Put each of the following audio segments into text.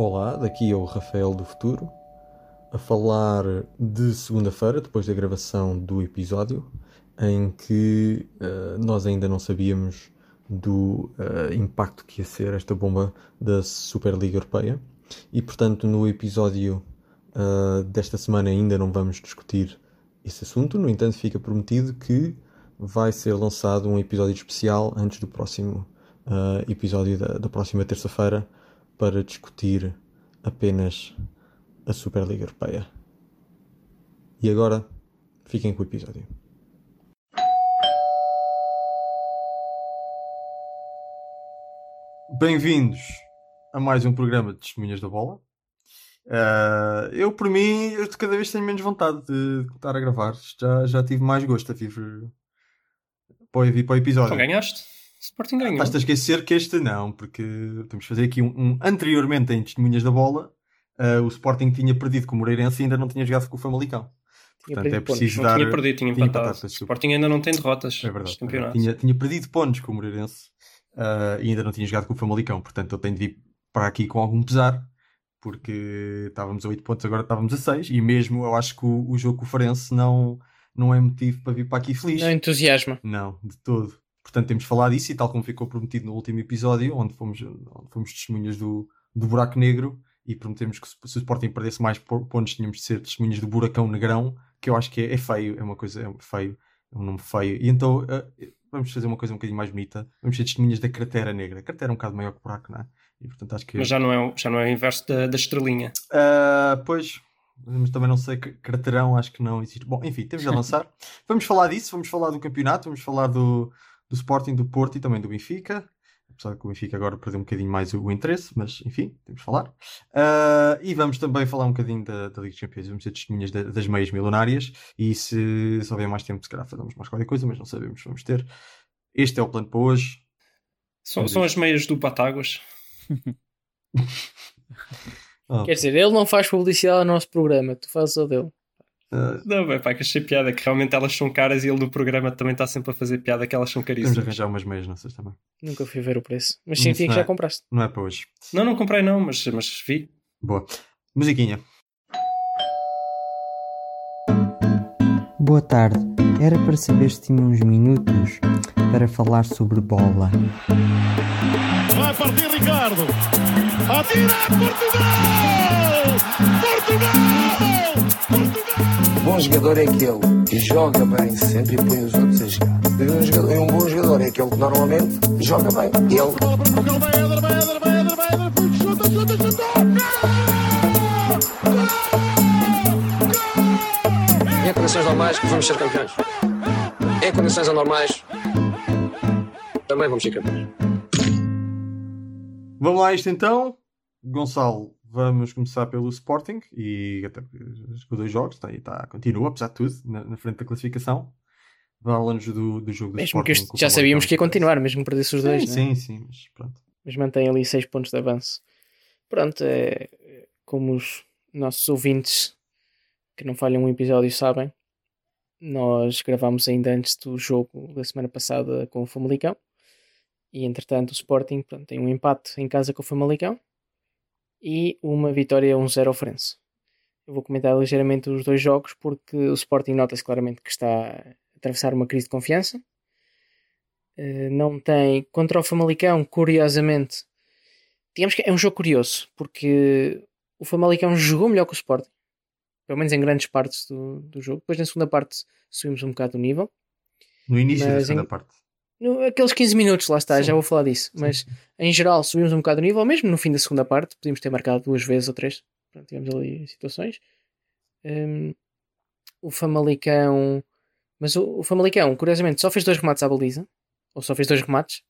Olá, daqui é o Rafael do Futuro, a falar de segunda-feira, depois da gravação do episódio, em que uh, nós ainda não sabíamos do uh, impacto que ia ser esta bomba da Superliga Europeia. E portanto, no episódio uh, desta semana ainda não vamos discutir esse assunto. No entanto, fica prometido que vai ser lançado um episódio especial antes do próximo episódio da, da próxima terça-feira para discutir apenas a Superliga Europeia. E agora, fiquem com o episódio. Bem-vindos a mais um programa de Testemunhas da Bola. Uh, eu, por mim, eu cada vez tenho menos vontade de estar a gravar. Já, já tive mais gosto a vir para, o episódio. Então ganhaste? Sporting ganhou. Estás a esquecer que este não, porque temos de fazer aqui um, um anteriormente em Testemunhas da Bola. Uh, o Sporting tinha perdido com o Moreirense e ainda não tinha jogado com o Famalicão. Portanto, é preciso dar. Não tinha perdido, tinha empatado. empatado o Sporting ainda não tem derrotas. É verdade. É tinha, tinha perdido pontos com o Moreirense uh, e ainda não tinha jogado com o Famalicão. Portanto, eu tenho de vir para aqui com algum pesar, porque estávamos a 8 pontos, agora estávamos a 6. E mesmo eu acho que o, o jogo com o Farense não, não é motivo para vir para aqui feliz. Não entusiasma. Não, de todo. Portanto, temos falar disso e tal como ficou prometido no último episódio, onde fomos, onde fomos testemunhas do, do buraco negro e prometemos que se, se o Sporting perdesse mais pontos, tínhamos de ser testemunhas do buracão negrão, que eu acho que é, é feio, é uma coisa é feio, é um nome feio. E então uh, vamos fazer uma coisa um bocadinho mais bonita, vamos ser testemunhas da cratera negra. A cratera é um bocado maior que o buraco, não é? E, portanto, acho que... Mas já não é, já não é o inverso da, da estrelinha. Uh, pois, mas também não sei, craterão acho que não existe. Bom, enfim, temos de avançar. vamos falar disso, vamos falar do campeonato, vamos falar do, do Sporting, do Porto e também do Benfica. Apesar que o Benfica agora perdeu um bocadinho mais o, interesse, mas enfim, temos de falar. Uh, e vamos também falar um bocadinho da, da Liga dos Campeões. Vamos ser testemunhas da, das meias milionárias. E se, se houver mais tempo, se calhar fazemos mais qualquer coisa, mas não sabemos. Vamos ter. Este é o plano para hoje. São, são as meias do Patáguas. oh. Quer dizer, ele não faz publicidade ao nosso programa, tu fazes o dele. Uh, não, vai pá, que achei piada, que realmente elas são caras e ele no programa também está sempre a fazer piada que elas são caríssimas. Temos de arranjar umas meias nossas também. Nunca fui ver o preço. Mas sim, que já compraste. Não é para hoje. Não, não comprei não, mas, mas vi. Boa. Musiquinha. Boa tarde. Era para saber se tinha uns minutos para falar sobre bola. Vai partir Ricardo. Atira Portugal! Portugal! Portugal! Bom jogador é aquele que joga bem sempre e põe os outros a jogar. E um, jogador, e um bom jogador é aquele que normalmente joga bem. Ele. Em condições normais vamos ser campeões. Em condições anormais também vamos ser campeões. Vamos lá isto então. Gonçalo, Vamos começar pelo Sporting e com dois jogos, está, está, continua, apesar de tudo, na, na frente da classificação. Longe do, do jogo do mesmo Sporting. Que já sabíamos que ia continuar, mesmo que perdesse os dois. Sim, né? sim, mas pronto. Mas mantém ali 6 pontos de avanço. Pronto, é como os nossos ouvintes que não falham um episódio sabem, nós gravámos ainda antes do jogo da semana passada com o Famalicão. E entretanto o Sporting pronto, tem um empate em casa com o Famalicão e uma vitória 1-0 ao Frense. Eu vou comentar ligeiramente os dois jogos porque o Sporting nota-se claramente que está a atravessar uma crise de confiança. Eh, não tem contra o Famalicão, curiosamente, digamos que é um jogo curioso porque o Famalicão jogou melhor que o Sporting, pelo menos em grandes partes do, do jogo. Depois na segunda parte subimos um bocado o nível. No início da segunda em... parte aqueles 15 minutos, lá está, sim. já vou falar disso. Sim, mas em geral subimos um bocado o nível, mesmo no fim da segunda parte, podíamos ter marcado duas vezes ou três. Pronto, tivemos ali situações. Um, o Famalicão. Mas o, o, Famalicão, curiosamente, só fez dois remates à baliza. Ou só fez dois remates.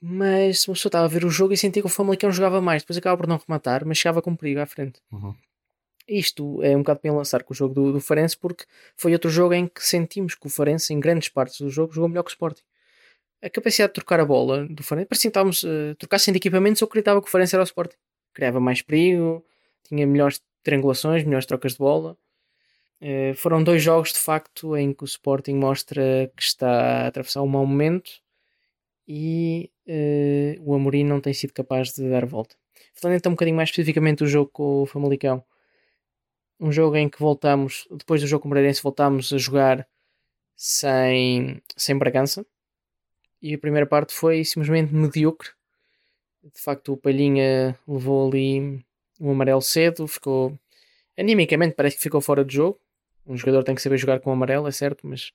Mas uma pessoa estava a ver o jogo e sentia que o Famalicão jogava mais. Depois acaba por não rematar, mas chegava com perigo à frente. Uhum. Isto é um bocado para lançar com o jogo do, do Farense, porque foi outro jogo em que sentimos que o Farense, em grandes partes do jogo, jogou melhor que o Sporting. A capacidade de trocar a bola do Farense, parecia que estávamos uh, trocassem de equipamentos, eu acreditava que o Farense era o Sporting. Criava mais perigo, tinha melhores triangulações, melhores trocas de bola. Uh, foram dois jogos de facto em que o Sporting mostra que está a atravessar um mau momento e uh, o Amorim não tem sido capaz de dar volta. Falando então um bocadinho mais especificamente do jogo com o Famalicão. Um jogo em que voltamos, depois do jogo com o Moreirense, voltamos a jogar sem, sem Bragança. E a primeira parte foi simplesmente medíocre. De facto, o Palhinha levou ali um amarelo cedo, ficou animicamente parece que ficou fora de jogo. Um jogador tem que saber jogar com o amarelo, é certo, mas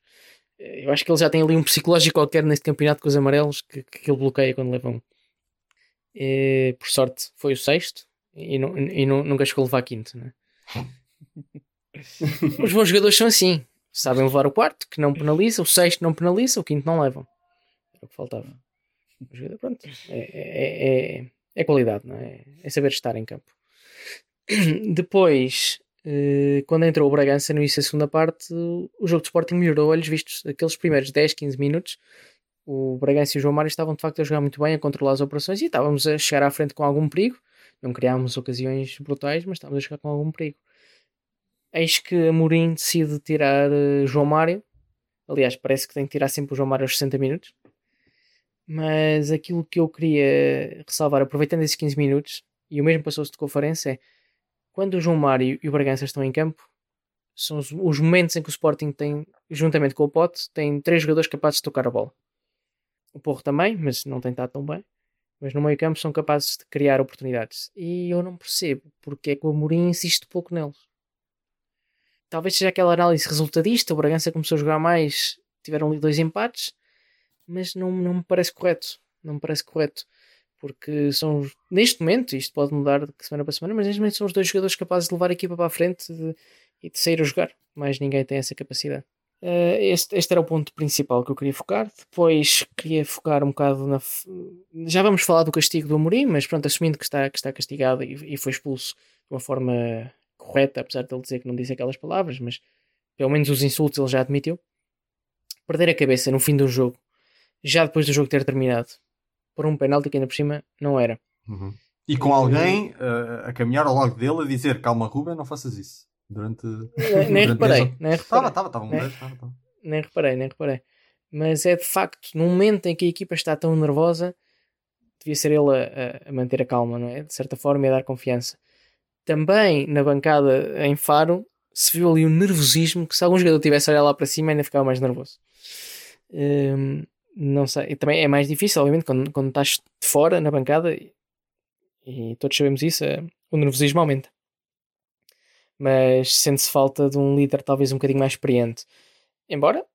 eh, eu acho que ele já tem ali um psicológico qualquer neste campeonato com os amarelos que, que ele bloqueia quando leva um. E, por sorte, foi o sexto e, não, e não, nunca chegou a levar quinto. Né? Os bons jogadores são assim, sabem levar o quarto, que não penaliza, o sexto não penaliza, o quinto não levam. Era o que faltava. Pronto, é, é, é, é qualidade, não é? é saber estar em campo. Depois, eh, quando entrou o Bragança no início da segunda parte, o jogo de Sporting melhorou, olhos vistos. Aqueles primeiros 10, 15 minutos, o Bragança e o João Mário estavam de facto a jogar muito bem, a controlar as operações e estávamos a chegar à frente com algum perigo. Não criámos ocasiões brutais, mas estávamos a chegar com algum perigo. Eis que Amorim decide tirar uh, João Mário. Aliás, parece que tem que tirar sempre o João Mário aos 60 minutos. Mas aquilo que eu queria ressalvar, aproveitando esses 15 minutos, e o mesmo passou-se de conferência, é quando o João Mário e o Bragança estão em campo, são os, os, momentos em que o Sporting tem, juntamente com o Pote, tem três jogadores capazes de tocar a bola. O Porro também, mas não tem estado tão bem. Mas no meio campo são capazes de criar oportunidades. E eu não percebo porque é que o Amorim insiste pouco neles. Talvez seja aquela análise resultadista, o Bragança começou a jogar mais, tiveram ali dois empates, mas não, não me parece correto. Não me parece correto porque são neste momento, isto pode mudar de semana para semana, mas neste momento são os dois jogadores capazes de levar a equipa para a frente de, e de sair a jogar. Mais ninguém tem essa capacidade. Uh, este, este era o ponto principal que eu queria focar. Depois queria focar um bocado na. Já vamos falar do castigo do Amorim, mas pronto, assumindo que está, que está castigado e, e foi expulso de uma forma correta, apesar de ele dizer que não disse aquelas palavras, mas pelo menos os insultos ele já admitiu. Perder a cabeça no fim do jogo, já depois do jogo ter terminado, por um penalti que ainda por cima não era. Uhum. E com alguém uh, a caminhar ao lado dele a dizer calma Ruben, não faças isso. Durante. Nem, nem reparei. Nem Estava, estava, estava. Nem, nem reparei, nem reparei. Mas é de facto, num momento em que a equipa está tão nervosa, devia ser ele a, a manter a calma, não é? De certa forma, e a dar confiança. Também na bancada em Faro se viu ali o nervosismo que se algum jogador tivesse a olhar lá para cima ainda ficava mais nervoso. Um, não sei, e também é mais difícil, obviamente, quando, quando estás de fora na bancada e, e todos sabemos isso, é, o nervosismo aumenta. Mas sente-se falta de um líder talvez um bocadinho mais experiente. Embora,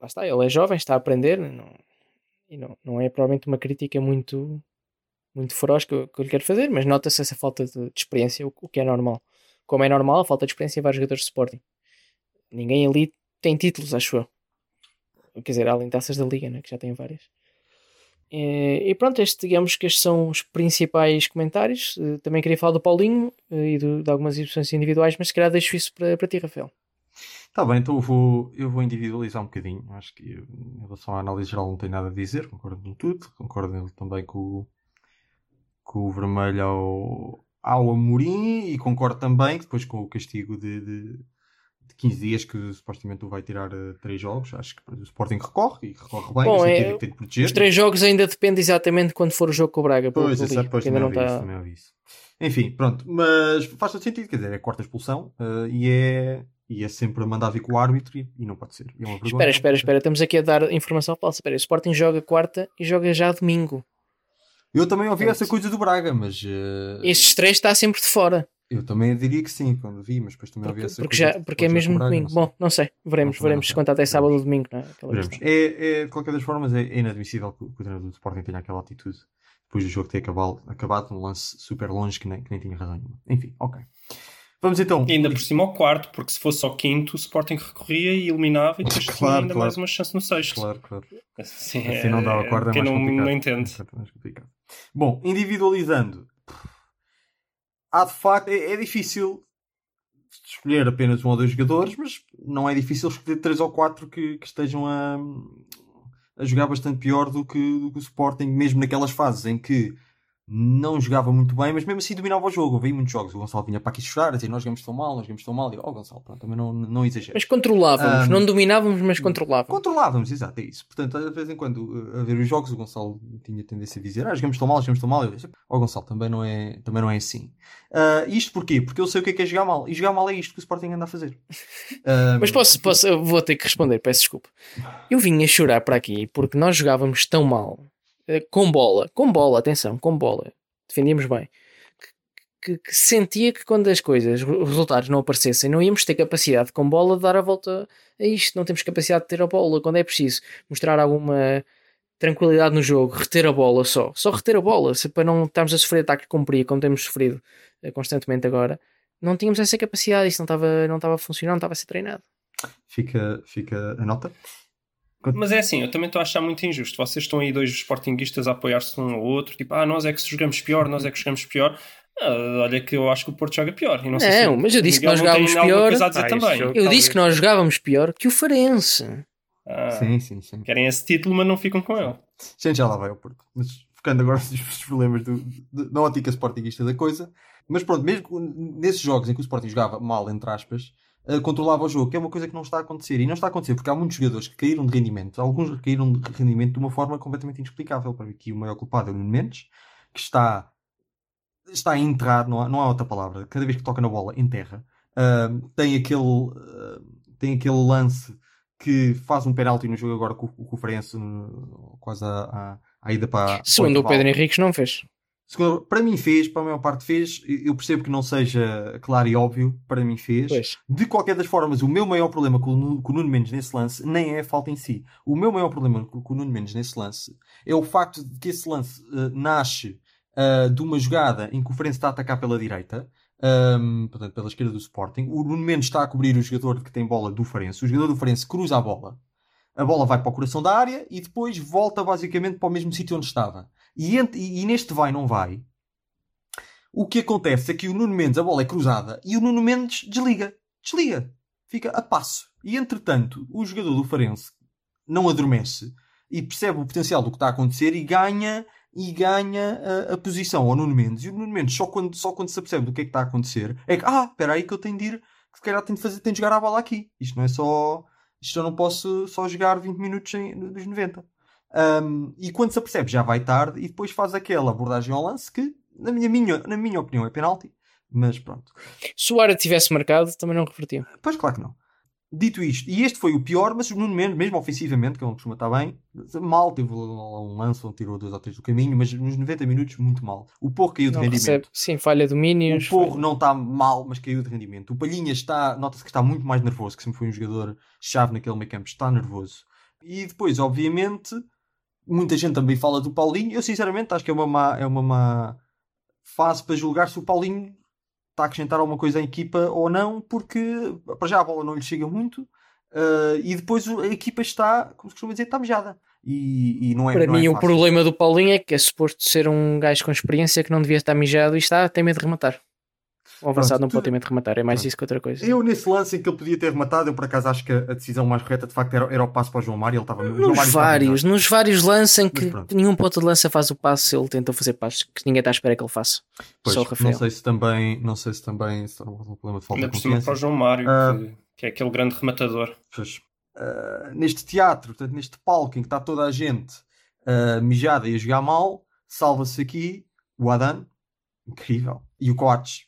lá está, ele é jovem, está a aprender, não, e não, não é provavelmente uma crítica muito, muito feroz que eu, que eu lhe quero fazer, mas nota-se essa falta de, de experiência, o, o, que é normal. Como é normal, a falta de experiência em vários jogadores de Sporting. Ninguém ali tem títulos, acho eu quer dizer, além taças da Liga, né, que já tem várias. E, e pronto, este, digamos que estes são os principais comentários. Eh, também queria falar do Paulinho eh, e do, de algumas exibições individuais, mas se calhar deixo isso para, para ti, Rafael. Está bem, então eu vou, eu vou individualizar um bocadinho. Acho que em relação à análise geral não tem nada a dizer, concordo com tudo. Concordo também com, com o vermelho ao, ao Amorim e concordo também que depois com o castigo de, de, de 15 dias que supostamente vai tirar uh, 3 jogos. Acho que o Sporting recorre e recorre bem. Bom, é, tem, tem de proteger. Os 3 jogos ainda depende exatamente quando for o jogo com o Braga. Pois, é, depois ainda não está. Enfim, pronto, mas faz todo sentido, quer dizer, é a quarta expulsão uh, e é e é sempre a mandar vir com o árbitro e, e não pode ser. É espera, espera, espera, estamos aqui a dar informação falsa. Espera, o Sporting joga quarta e joga já domingo. Eu também ouvi essa coisa do Braga, mas. Uh... Estes três está sempre de fora. Eu também diria que sim, quando vi, mas depois também porque, ouvi essa porque coisa. Já, porque é mesmo Braga, domingo. Bom, não sei, veremos, não, veremos se conta até sábado ou domingo, não é? Veremos. É, é, de qualquer das formas, é, é inadmissível que, o treinador do Sporting tenha aquela atitude depois do jogo ter acabado, acabado num lance super longe que nem, que nem tinha razão nenhuma. Enfim, ok. Vamos então. E ainda por cima ao quarto, porque se fosse ao quinto, o Sporting recorria e eliminava e depois claro, tinha ainda claro. mais uma chance no sexto. Claro, claro. Assim, assim não dá a corda, é mais não, complicado. não entende. É mais complicado. Bom, individualizando, há de facto, é, é, difícil escolher apenas um ou dois jogadores, mas não é difícil escolher três ou quatro que, que estejam a, a jogar bastante pior do que, do que o Sporting, mesmo naquelas fases em que não jogava muito bem, mas mesmo assim dominava o jogo. Eu vi muitos jogos. O Gonçalo vinha para aqui chorar, a dizer nós jogamos tão mal, nós jogamos tão mal. E eu, oh Gonçalo, pronto, também não, não exagero. Mas controlávamos, Um, não dominávamos, mas controlávamos. Controlávamos, exato, é isso. Portanto, de vez em quando, a ver os jogos, o Gonçalo tinha tendência a dizer, ah, jogamos tão mal, jogamos tão mal. Eu disse, ó Gonçalo, também não é, também não é assim. Ah, isto porquê? Porque eu sei o que é que é jogar mal. E jogar mal é isto que o Sporting anda a fazer. Ah, Mas posso, posso, vou ter que responder, peço desculpa. Eu vim a chorar para aqui porque nós jogávamos tão mal, eh, com bola, com bola, atenção, com bola, defendíamos bem, que, que sentia que quando as coisas, os resultados não aparecessem, não íamos ter capacidade com bola de dar a volta a isto, não temos capacidade de ter a bola quando é preciso mostrar alguma tranquilidade no jogo, reter a bola só, só reter a bola, se para não estarmos a sofrer ataque cumprir como temos sofrido eh, constantemente agora, não tínhamos essa capacidade, isso não estava, não estava a funcionar, não estava a ser treinado. fica, fica a nota. Mas é assim, eu também estou a achar muito injusto. Vocês estão aí dois sportinguistas a apoiar-se um ao outro, tipo, ah, nós é que jogamos pior, nós é que jogamos pior. Ah, olha que eu acho que o Porto joga pior. E não, sei se Não, o mas eu disse que nós jogávamos pior. coisa a dizer Ah, eu- Talvez. disse que nós jogávamos pior que o Farense. Ah, Sim, sim, sim. Querem esse título, mas não ficam com ele. Gente, já lá vai ao Porto. Mas focando agora nos problemas do, do, da ótica sportinguista da coisa. Mas pronto, mesmo nesses jogos em que o Sporting jogava mal, entre aspas, eh, controlava o jogo, que é uma coisa que não está a acontecer. E não está a acontecer porque há muitos jogadores que caíram de rendimento. Alguns caíram de rendimento de uma forma completamente inexplicável. Para mim, aqui o maior culpado é o Nuno Mendes, que está, está a enterrar, não há, não há outra palavra. Cada vez que toca na bola, enterra. Ah, tem aquele, ah, tem aquele lance que faz um penalti no jogo agora com, com o Farense, no- quase à, à, à ida para. Segundo o. Pedro Henriques não fez. Para mim fez, para a maior parte fez. Eu percebo que não seja claro e óbvio, para mim fez. Pois. De qualquer das formas, o meu maior problema com o, com o Nuno Mendes nesse lance nem é a falta em si. O meu maior problema com, o Nuno Mendes nesse lance é o facto de que esse lance eh, nasce eh, de uma jogada em que o Farense está a atacar pela direita, ehm, portanto, pela esquerda do Sporting. O Nuno Mendes está a cobrir o jogador que tem bola do Farense. O jogador do Farense cruza a bola. A bola vai para o coração da área e depois volta basicamente para o mesmo sítio onde estava. E, e neste vai, não vai, o que acontece é que o Nuno Mendes, a bola é cruzada e o Nuno Mendes desliga. Desliga. Fica a passo. E entretanto, o jogador do Farense não adormece e percebe o potencial do que está a acontecer e ganha e ganha a, a posição ao Nuno Mendes. E o Nuno Mendes, só quando, só quando se apercebe do que é que está a acontecer, é que, ah, espera aí que eu tenho de ir, que se calhar tenho de, fazer, tenho de jogar a bola aqui. Isto não é só. Isto eu não posso só jogar 20 minutos em, dos 90. Um, e quando se apercebe já vai tarde e depois faz aquela abordagem ao lance que, na minha, minha, na minha opinião, é penalti. Mas pronto. Se o Ara tivesse marcado, também não revertia. Pois claro que não. Dito isto, e este foi o pior, mas o Nuno Mendes, mesmo ofensivamente, que ele costuma estar bem, mal teve um lance onde tirou dois ou três do caminho, mas nos 90 minutos, muito mal. O Porro caiu de Não rendimento. recebe. Sim, falha domínios. O Porro não está mal, mas caiu de rendimento. O Palhinha está, nota-se que está muito mais nervoso, que sempre foi um jogador chave naquele meio campo, está nervoso. E depois, obviamente, muita gente também fala do Paulinho. Eu, sinceramente, acho que é uma má, é uma má fase para julgar se o Paulinho está a acrescentar alguma coisa à equipa ou não, porque para já a bola não lhe chega muito. eh, e depois a equipa está, como se costuma dizer, está mejada. E, e não é Para não mim, é o problema do Paulinho é que é suposto ser um gajo com experiência que não devia estar mijado e está, tem medo de rematar. O avançado não medo de rematar, é mais Pronto. isso que outra coisa. Eu, nesse lance em que ele podia ter rematado, eu por acaso acho que a decisão mais correta de facto era, era o passo para o João Mário. Ele estava Nos vários, nos vários lances em que nenhum ponto de lança faz o passo, ele tentou fazer passos que ninguém está à espera que ele faça. Pois, Só o não Rafael. sei se também, não sei se também se um problema de falta Ainda de por cima para o confiança. João Mário, Ah. que, que é aquele grande rematador. Pois, ah, neste teatro, portanto, neste palco em que está toda a gente ah, mijada e a jogar mal, salva-se aqui o Adan, incrível, e o Coates.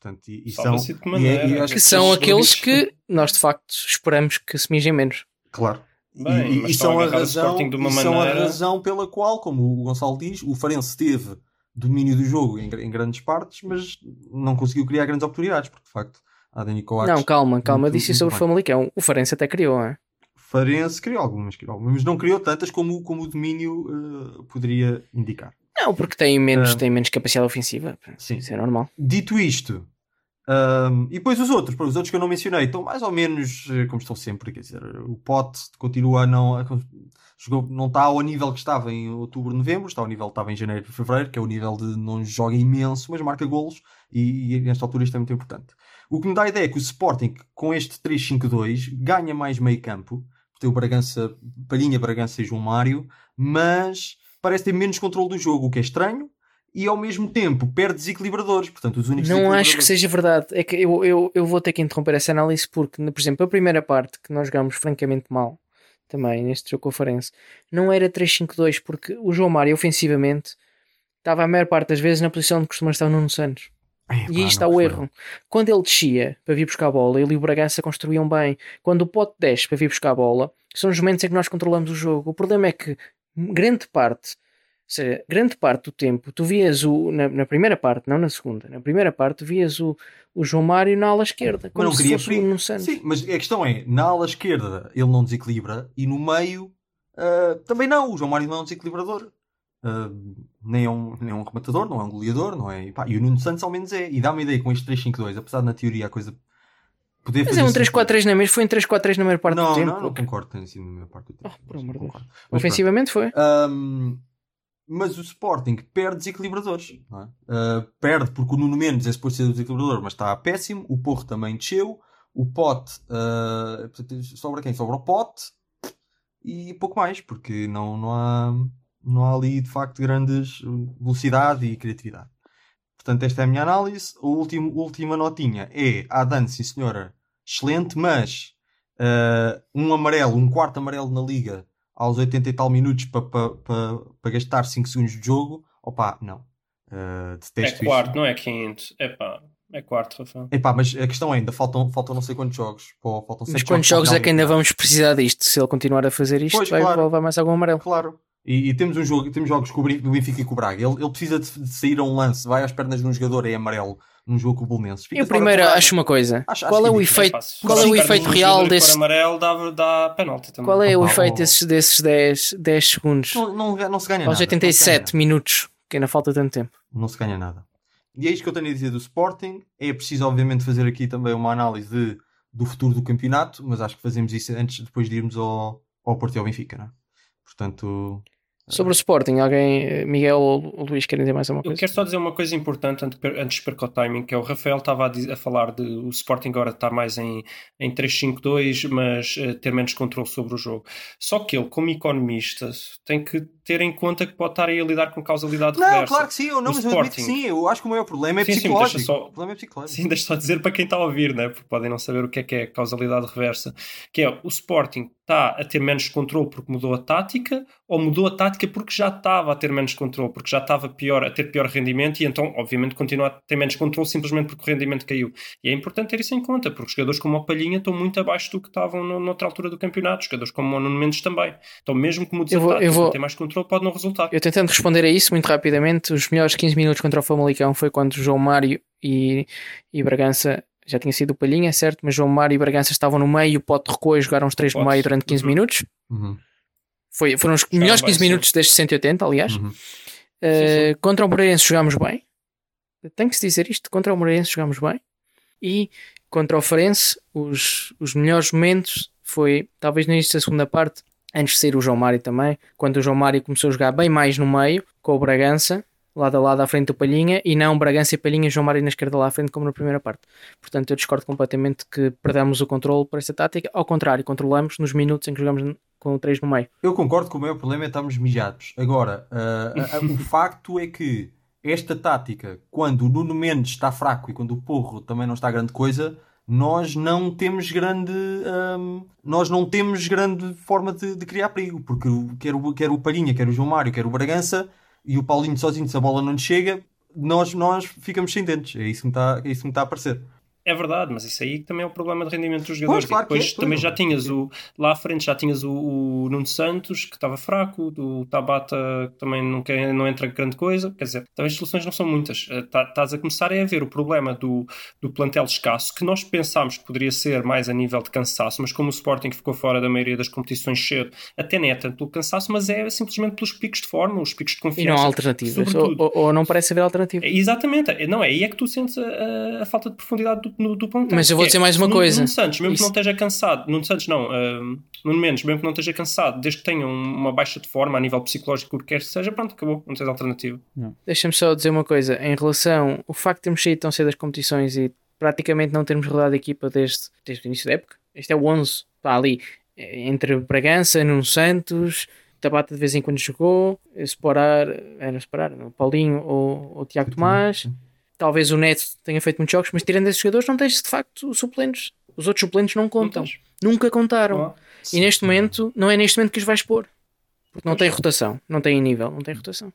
Portanto, e, e são, e é- maneira? e acho Que que são aqueles que nós de facto esperamos que se mijem menos. Claro. Bem, e, e são, a razão, Sporting de uma e são a maneira- razão pela qual, como o Gonçalo diz, o Farense teve domínio do jogo em, em grandes partes, mas não conseguiu criar grandes oportunidades, porque de facto a Dani Coates. não, calma, calma, muito- disse isso sobre o muito. Famalicão. O Farense até criou, é? Farense criou algumas, criou algumas, mas não criou tantas como, como o domínio eh, poderia indicar. Não, porque tem menos, Ah. tem menos capacidade ofensiva. Sim. Isso é normal. Dito isto, ahm, e depois os outros, os outros que eu não mencionei, estão mais ou menos eh, como estão sempre, quer dizer, o Pote continua a não, a- jogou, não está ao nível que estava em outubro, novembro, está ao nível que estava em janeiro e fevereiro, que é o nível de não joga imenso, mas marca golos, e, e nesta altura isto é muito importante. O que me dá a ideia é que o Sporting, com este 3-5-2, ganha mais meio campo, tem o Bragança, Palhinha, Bragança e João Mário, mas parece ter menos controle do jogo, o que é estranho, e ao mesmo tempo perde desequilibradores. Portanto, os únicos Não acho que seja verdade. É que eu, eu, eu vou ter que interromper essa análise porque, por exemplo, a primeira parte que nós jogámos francamente mal também neste jogo com o Farense não era 3-5-2 porque o João Mário ofensivamente estava a maior parte das vezes na posição de costuma estar o Nuno Santos. Epá, E aí está o foi. erro. Quando ele descia para vir buscar a bola, ele e o Bragança construíam bem. Quando o Pote desce para vir buscar a bola, são os momentos em que nós controlamos o jogo. O problema é que grande parte, ou seja, grande parte do tempo, tu vias o, na, na primeira parte, não na segunda, na primeira parte, tu vias o, o João Mário na ala esquerda, Mas como não se queria fosse o. Sim, mas a questão é, na ala esquerda ele não desequilibra e no meio ah, também não. O João Mário não é um desequilibrador. Ah, nem, é um, nem é um rematador, não é um goleador, não é? E, pá, e o Nuno Santos ao menos é. E dá-me ideia com este 3-5-2, apesar de na teoria a coisa poder Mas fazer é um sentido. 3-4-3 na mesma, foi um 3-4-3 na maior parte não, do tempo. Não, não concordo que tenha sido na maior parte do tempo. Oh, por amor de Concordo. Deus. Mas pronto. Ofensivamente foi. Ahm, mas o Sporting perde desequilibradores. não é? Ah, perde porque o Nuno Mendes é suposto ser o desequilibrador, mas está péssimo. O Porro também desceu. O Pote portanto, sobra quem? Sobra o Pote e pouco mais, porque não, não, há, não há ali de facto grandes uh, velocidade e criatividade. Portanto, esta é a minha análise. A último, última notinha é a Dan, sim senhora, excelente, mas ah, um amarelo, um quarto amarelo na liga aos 80 e tal minutos para pa, pa, pa gastar 5 segundos de jogo, opá, não. Uh, É quarto, isto. não é quinto. É pá, é quarto, Rafael. Epá, mas a questão é ainda faltam, faltam não sei quantos jogos. Pô, faltam Mas quantos jogos final é que ainda vamos precisar disto? Se ele continuar a fazer isto, Pois, vai claro. levar mais algum amarelo. Claro. E, e temos um jogo, temos jogos com o do Benfica e com o Braga. Ele, ele precisa de, de sair a um lance, vai às pernas de um jogador, é amarelo num jogo com o Bolonenses. Eu primeiro acho uma coisa. Acho- qual acho é o efeito, qual é o efeito um real jogador que for desse, amarelo dá, dá penalti também. qual é o efeito oh. desses, desses 10, 10 segundos Não, não, não se ganha aos nada. 87 minutos, que ainda falta tanto tempo? não se ganha nada. E é isto que eu tenho a dizer do Sporting. É preciso, obviamente, fazer aqui também uma análise de, do futuro do campeonato, mas acho que fazemos isso antes, depois de irmos ao, ao Porto e ao Benfica, não é? Portanto, Sobre o Sporting, alguém, Miguel ou Luís, querem dizer mais alguma Eu coisa? quero só dizer uma coisa importante antes, de perca o timing, que é o Rafael estava a, dizer- a falar de o Sporting agora estar mais em, em 3-5-2, mas eh, ter menos controle sobre o jogo. Só que ele, como economista, tem que ter em conta que pode estar aí a lidar com causalidade não, reversa. claro que sim, eu não, O mas eu admito que Sporting. sim. Eu acho que o maior problema é Sim, sim, psicológico. só- O problema é psicológico. Sim, deixa só dizer para quem está a ouvir, né? porque podem não saber o que é que é causalidade reversa. Que é o Sporting está a ter menos controle porque mudou a tática, ou mudou a tática porque já estava a ter menos controle, porque já estava pior, a ter pior rendimento, e então, obviamente, continua a ter menos controle simplesmente porque o rendimento caiu. E é importante ter isso em conta, porque jogadores como o Palhinha estão muito abaixo do que estavam no- noutra altura do campeonato, jogadores como o Nuno Mendes também. Então, mesmo que mude Eu a tática, eu vou- ter mais controle pode não resultar. Eu tentando responder a isso muito rapidamente, os melhores 15 minutos contra o Famalicão foi quando João Mário e, e Bragança já tinha sido o Palhinha, certo? Mas João Mário e Bragança estavam no meio, o Pote recuou e jogaram os três no meio durante 15 Uhum. minutos. Uhum, Foi, foram os melhores bem, 15 sim. minutos desde 180, aliás. uhum. Uh, contra o Moreirense jogámos bem. Tem que se dizer isto. Contra o Moreirense jogámos bem. E contra o Farense, os, os melhores momentos foi talvez no início da segunda parte, antes de sair o João Mário também, quando o João Mário começou a jogar bem mais no meio, com o Bragança, lado a lado à frente do Palhinha, e não Bragança e Palhinha, João Mário na esquerda lá à frente, como na primeira parte. Portanto, eu discordo completamente que perdamos o controle por esta tática. Ao contrário, controlamos nos minutos em que jogamos com o 3 no meio. Eu concordo que o maior problema é estarmos mijados. Agora, a- a- o facto é que esta tática, quando o Nuno Mendes está fraco e quando o Porro também não está grande coisa, nós não temos grande ahm, nós não temos grande forma de, de criar perigo, porque quer o, quer o Palhinha, quer o João Mário, quer o Bragança e o Paulinho sozinho, se a bola não chega, nós, nós ficamos sem dentes. É isso que me está, é está a parecer. É verdade, mas isso aí também é o problema de rendimento dos jogadores. claro e depois que é, também já tinhas o lá à frente já tinhas o, o Nuno Santos que estava fraco, o Tabata que também não, quer, não entra grande coisa. Quer dizer, também as soluções não são muitas. Eh, tá- Estás a começar a ver o problema do, do plantel escasso que nós pensámos que poderia ser mais a nível de cansaço, mas como o Sporting ficou fora da maioria das competições cedo, até nem é tanto pelo cansaço, mas é simplesmente pelos picos de forma, os picos de E confiança. não há alternativas. Ou, ou- ou não parece haver alternativa. É, Exatamente, É, não é aí é que tu sentes a- a falta de profundidade do, no- do. Mas eu vou Que dizer é, mais uma Nuno- coisa. Nuno Santos, mesmo Isso- que não esteja cansado, Nuno Santos não, um, Nuno Mendes, mesmo que não esteja cansado, desde que tenha um- uma baixa de forma a nível psicológico, o que quer que seja, pronto, acabou, não tens alternativa. Deixa-me só dizer uma coisa em relação ao facto de termos saído tão cedo das competições e praticamente não termos rodado a equipa desde, desde o início da época. Este é o 11, está ali eh, entre Bragança, Nuno Santos, Tabata de vez em quando jogou, Sporar, era Sporar, Paulinho ou o Tiago Tomás. Talvez o Neto tenha feito muitos jogos, mas tirando esses jogadores, não tens de facto suplentes. Os outros suplentes não contam. tens. Nunca contaram. Ah, E neste momento, não é neste momento que os vais pôr. Porque não tem rotação, não tem nível, não tem rotação.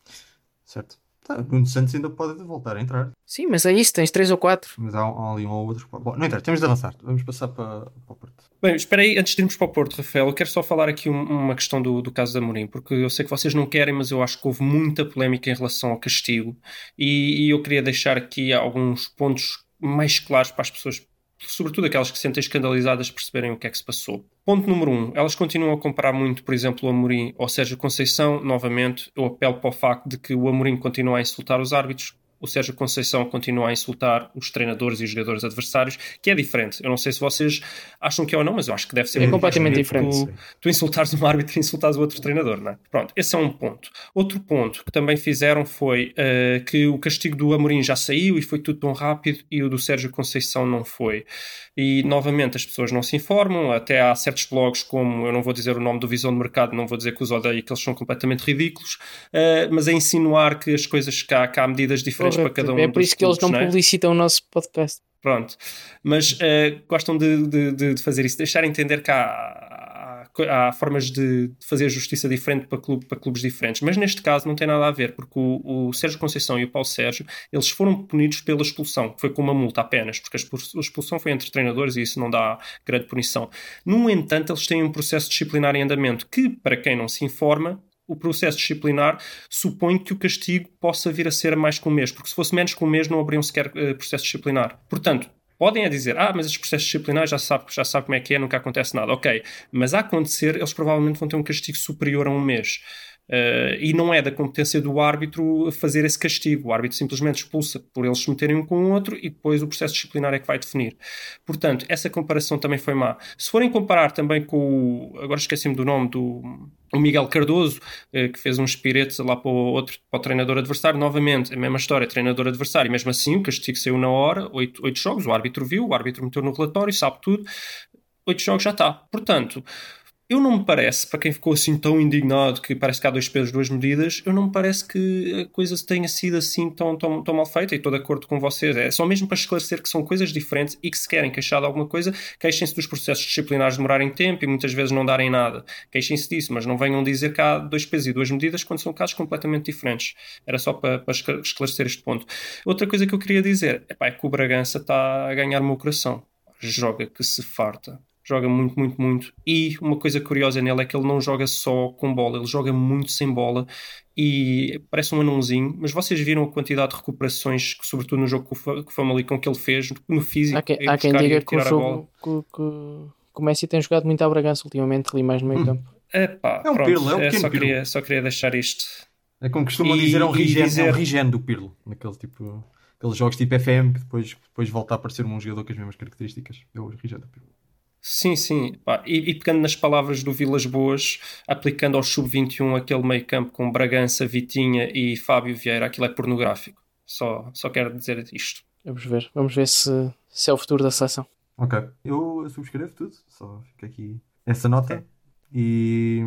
Certo. Tá, o Nuno Santos ainda pode voltar a entrar. Sim, mas é isso, tens 3 ou 4. Mas há, há ali um ou outro. Bom, não interessa, temos de avançar. Vamos passar para, para o Porto. Bem, espera aí, antes de irmos para o Porto, Rafael, eu quero só falar aqui um- uma questão do, do caso da Amorim, porque eu sei que vocês não querem, mas eu acho que houve muita polémica em relação ao castigo e, e eu queria deixar aqui alguns pontos mais claros para as pessoas, sobretudo aquelas que se sentem escandalizadas, perceberem o que é que se passou. Ponto número um, elas continuam a comparar muito, por exemplo, o Amorim ou Sérgio Conceição. Novamente, eu apelo para o facto de que o Amorim continua a insultar os árbitros, o Sérgio Conceição continua a insultar os treinadores e os jogadores adversários, que é diferente. Eu não sei se vocês acham que é ou não, mas eu acho que deve ser É completamente diferente. Tu, tu insultares um árbitro e insultares o outro treinador, não é? Pronto, esse é um ponto. Outro ponto que também fizeram foi eh, que o castigo do Amorim já saiu e foi tudo tão rápido e o do Sérgio Conceição não foi. E novamente as pessoas não se informam, até há certos blogs como, eu não vou dizer o nome do Visão de Mercado, não vou dizer que os odeio, que eles são completamente ridículos, eh, mas a insinuar que as coisas cá, cá há medidas diferentes para cada um é por isso que eles não clubes, é? publicitam o nosso podcast. Pronto. Mas eh, gostam de, de- de- fazer isso, deixar entender que há, há- há formas de fazer justiça diferente para, clube- para clubes diferentes. Mas neste caso não tem nada a ver, porque o, o Sérgio Conceição e o Paulo Sérgio eles foram punidos pela expulsão, que foi com uma multa apenas, porque a expulsão foi entre treinadores e isso não dá grande punição. No entanto, eles têm um processo disciplinar em andamento que, para quem não se informa, o processo disciplinar supõe que o castigo possa vir a ser mais que um mês, porque se fosse menos que um mês não abriam sequer eh, processo disciplinar. Portanto, podem a dizer, ah, mas estes processos disciplinares já sabe, já sabe como é que é, nunca acontece nada. Ok, mas a acontecer, eles provavelmente vão ter um castigo superior a um mês. Eh, e não é da competência do árbitro fazer esse castigo. O árbitro simplesmente expulsa por eles se meterem um com o outro e depois o processo disciplinar é que vai definir. Portanto, essa comparação também foi má. Se forem comparar também com o. Agora esqueci-me do nome do. O Miguel Cardoso, eh, que fez uns piretes lá para o, outro, para o treinador adversário, novamente, a mesma história, treinador adversário, mesmo assim o castigo saiu na hora, oito, oito jogos, o árbitro viu, o árbitro meteu no relatório, sabe tudo, oito jogos já está. Portanto, eu não me parece, para quem ficou assim tão indignado que parece que há dois pesos, duas medidas, eu não me parece que a coisa tenha sido assim tão, tão, tão mal feita e estou de acordo com vocês. É só mesmo para esclarecer que são coisas diferentes e que se querem queixar de alguma coisa, queixem-se dos processos disciplinares demorarem tempo e muitas vezes não darem nada. Queixem-se disso, mas não venham dizer que há dois pesos e duas medidas quando são casos completamente diferentes. Era só para, para esclare- esclarecer este ponto. Outra coisa que eu queria dizer epá, é que o Bragança está a ganhar o meu coração. Joga que se farta joga muito, muito, muito. E uma coisa curiosa nele é que ele não joga só com bola, ele joga muito sem bola e parece um anãozinho. Mas vocês viram a quantidade de recuperações, que, sobretudo no jogo com o Famalicão, que ele fez no físico. Há quem, ir há quem diga que o jogo que, que, o Messi tem jogado muito à Bragança ultimamente, ali mais no meio campo. Epá, É um pronto, pirlo, é um pequeno só, pirlo. queria, só queria deixar isto. É como costumam dizer, é um regen, é dizer- um do Pirlo. Naquele tipo. Aqueles jogos tipo FM que depois, depois volta a aparecer um jogador com as mesmas características. É o regen do Pirlo. Sim, sim. E, e pegando nas palavras do Vilas Boas, aplicando ao Sub-21 aquele meio campo com Bragança, Vitinha e Fábio Vieira, aquilo é pornográfico. Só, só quero dizer isto. Vamos ver, vamos ver se, se é o futuro da seleção. Ok. Eu subscrevo tudo. Só fica aqui essa nota. E.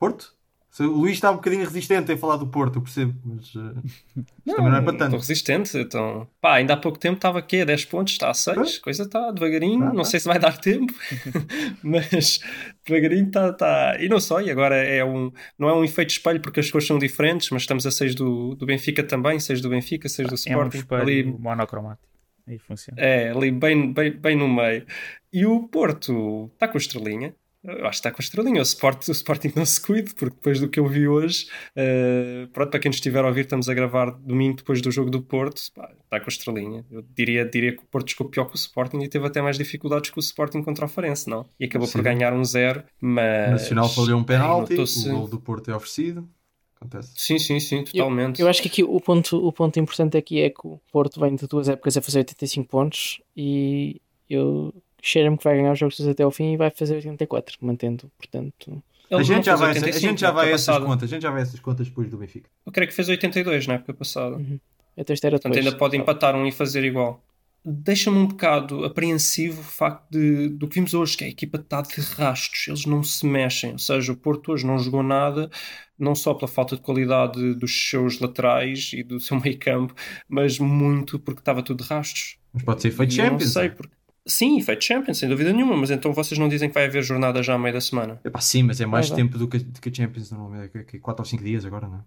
Porto? O Luís está um bocadinho resistente em falar do Porto, eu percebo, mas. eh, isto também não é para Estou tanto. resistente, então. Pá, ainda há pouco tempo estava aqui a 10 pontos, está a 6, Pois. coisa está devagarinho, Tá, não tá. sei se vai dar tempo, mas devagarinho está. Tá. E não só, e agora é um. Não é um efeito espelho porque as cores são diferentes, mas estamos a 6 do, do Benfica também, 6 do Benfica, 6 do É um Sporting. espelho ali monocromático. Aí funciona. É, ali bem, bem, bem no meio. E o Porto está com a estrelinha. Eu acho que está com a estrelinha. O, Sport, o Sporting não se cuide, porque depois do que eu vi hoje, eh, pronto, para quem nos estiver a ouvir, estamos a gravar domingo depois do jogo do Porto. Pá, está com a estrelinha. Eu diria, diria que o Porto jogou pior que o Sporting e teve até mais dificuldades que o Sporting contra o Farense, não? E acabou por Sim. ganhar um zero, mas. O Nacional falhou um penalti, o gol do Porto é oferecido. Acontece. Sim, sim, sim, totalmente. Eu acho que aqui o ponto, o ponto importante aqui é que o Porto vem de duas épocas a fazer 85 pontos e eu cheiro-me que vai ganhar os jogos todos até ao fim e vai fazer 84, mantendo, portanto. A gente, já vai, a 85 gente já na vai a essas contas. A gente já vai a essas contas depois do Benfica. Eu creio que fez 82 na época passada. Até este era Portanto, depois. ainda pode empatar um e fazer igual. deixa-me um bocado apreensivo o facto de, do que vimos hoje, que a equipa está de rastos, eles não se mexem, ou seja, o Porto hoje não jogou nada, não só pela falta de qualidade dos seus laterais e do seu meio campo, mas muito porque estava tudo de rastos. Mas pode ser feito eu Champions. Não sei, porque... Sim, feito Champions, sem dúvida nenhuma, mas então vocês não dizem que vai haver jornada já à meio da semana? Epá, sim, mas é mais tempo do que, do que a Champions normalmente. É 4 ou 5 dias agora, não é?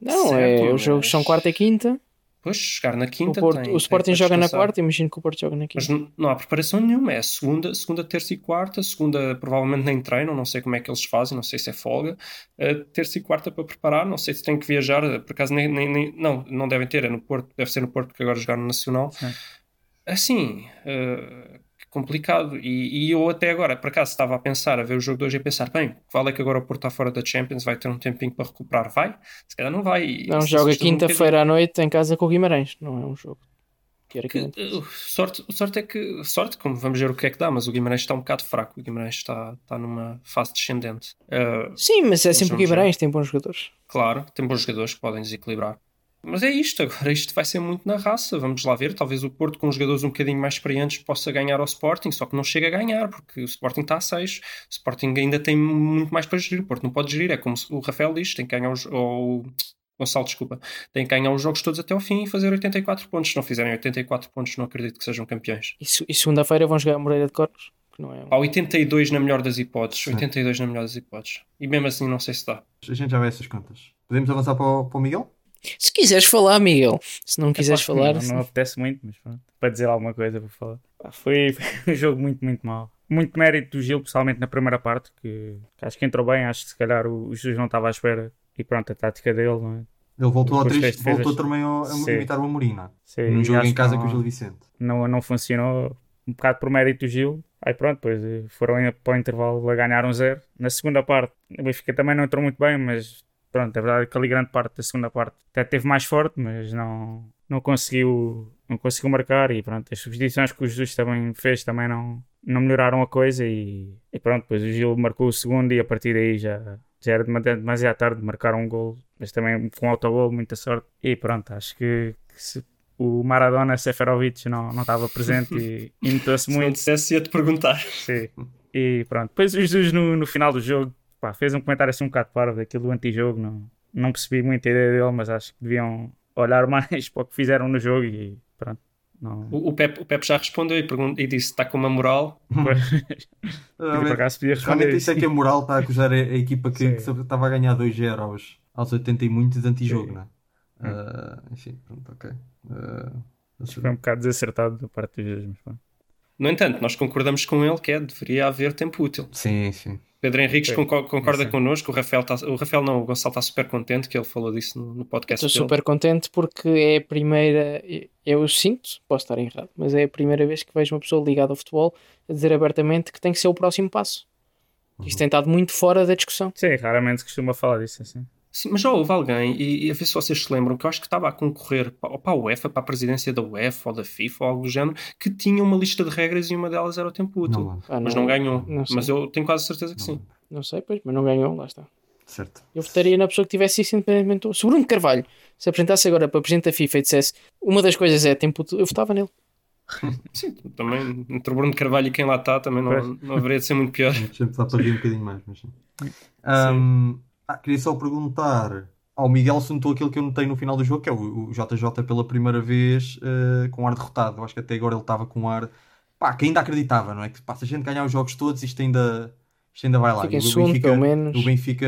Não, Certo, é, os jogos mas- são quarta e quinta. Pois, chegar na O, quinta Porto- tem- o Sporting tem joga na quarta, imagino que o Porto joga na Mas quinta. n- não há preparação nenhuma, é segunda, segunda, terça e quarta. Segunda provavelmente nem treinam, não sei como é que eles fazem, não sei se é folga. Uh, terça e quarta para preparar, não sei se têm que viajar, uh, por acaso nem, nem, nem- não, não devem ter, é no Porto, deve ser no Porto porque agora jogaram no Nacional. Sim. Assim, uh, que complicado. E, e eu até agora, por acaso, estava a pensar, a ver o jogo de hoje e a pensar, bem, vale é que agora o Porto está fora da Champions, vai ter um tempinho para recuperar, vai? Se calhar não vai. Não, joga assusta-me um quinta-feira à noite em casa com o Guimarães. Não é um jogo. que, Teoricamente. uh, sorte, sorte é que, sorte, como vamos ver o que é que dá, mas o Guimarães está um bocado fraco. O Guimarães está, está numa fase descendente. Uh, Sim, mas é sempre o. Guimarães, tem bons jogadores. claro, tem bons jogadores que podem desequilibrar. Mas é isto, agora isto vai ser muito na raça. Vamos lá ver. Talvez o Porto, com jogadores um bocadinho mais experientes, possa ganhar ao Sporting, só que não chega a ganhar, porque o Sporting está a 6. O Sporting ainda tem muito mais para gerir. O Porto não pode gerir. É como se- o Rafael diz: tem que ganhar os. Ou, Gonçalo, desculpa. Tem que ganhar os jogos todos até ao fim e fazer 84 pontos. Se não fizerem 84 pontos, não acredito que sejam campeões. E, e segunda-feira vão jogar a Moreira de Corpos, que não é um... Há 82 na melhor das hipóteses. Sim. 82 na melhor das hipóteses. E mesmo assim, não sei se dá. A gente já vê essas contas. Podemos avançar para o, para o Miguel? Se quiseres falar, Miguel. Se não quiseres Epá, falar... Não, não apetece muito, mas pronto, para dizer alguma coisa para falar. Pá, Foi, foi um jogo muito, muito mau. Muito mérito do Gil, principalmente na primeira parte, que, que acho que entrou bem. Acho que se calhar o, o Jesus não estava à espera. E pronto, a tática dele, não é? Ele voltou, ao defesas. voltou também ao- a Sim. imitar o Amorim, não é? Sim, Num jogo em casa que com o não- Gil Vicente. não, não funcionou um bocado por mérito do Gil. Aí pronto, depois eh, foram para o intervalo a ganhar um zero. Na segunda parte, o Benfica também não entrou muito bem, mas pronto, a verdade é que ali grande parte da segunda parte até teve mais forte, mas não, não, conseguiu, não conseguiu marcar. E pronto, as substituições que o Jesus também fez também não, não melhoraram a coisa. E, e pronto, depois o Gil marcou o segundo e a partir daí já, já era dema- demasiado tarde de marcar um gol, mas também com autogol, muita sorte. E pronto, acho que, que se o Maradona Seferovic não, não estava presente e, e notou-se Se não muito. dissesse, ia-te perguntar. Sim. E pronto. Depois o Jesus no, no final do jogo pá, fez um comentário assim um bocado parvo daquilo do antijogo. Não, não percebi muito a ideia dele, mas acho que deviam olhar mais para o que fizeram no jogo e pronto. Não... O, o, Pep, o Pep já respondeu e, pergun- e disse: está com uma moral. Pois, por Realmente, acaso podia responder realmente isso é que a moral está a acusar a, a equipa que, que estava a ganhar 2-0 aos, aos 80 e muitos de antijogo, não é? Ah, enfim, pronto, ok. Ah, Foi um bocado desacertado da parte dos. Mas, pronto. No entanto, nós concordamos com ele que é, deveria haver tempo útil. sim, sim. Pedro Henriques Sim, concorda sim. connosco. O Rafael, tá, o Rafael não, o Gonçalo está super contente que ele falou disso no, no podcast. Estou super contente porque é a primeira. Eu sinto, posso estar errado, mas é a primeira vez que vejo uma pessoa ligada ao futebol a dizer abertamente que tem que ser o próximo passo. Isto tem estado muito fora da discussão. Sim, raramente se costuma falar disso assim. Sim, mas já houve alguém, e, e a ver se vocês se lembram, que eu acho que estava a concorrer pa- ou para a UEFA, para a presidência da UEFA ou da FIFA ou algo do género, que tinha uma lista de regras e uma delas era o tempo útil. Não, Ah, mas não ganhou. Não mas eu tenho quase certeza que sim. não sei, pois, mas não ganhou, lá está. certo. Eu votaria na pessoa que tivesse isso independentemente. do- Se o Bruno Carvalho se apresentasse agora para presidente da FIFA e dissesse uma das coisas é tempo útil, eu votava nele. Sim, também entre o Bruno Carvalho e quem lá está também não, não haveria de ser muito pior. Sempre dá para rir um bocadinho mais, mas sim. Ah, queria só perguntar ao Miguel se notou aquilo que eu notei no final do jogo, que é o, o JJ pela primeira vez eh, com ar derrotado. Eu acho que até agora ele estava com ar pá, que ainda acreditava, não é? Que pá, se a gente ganhar os jogos todos, isto ainda, isto ainda vai lá. Fica o Benfica- pelo menos. O Benfica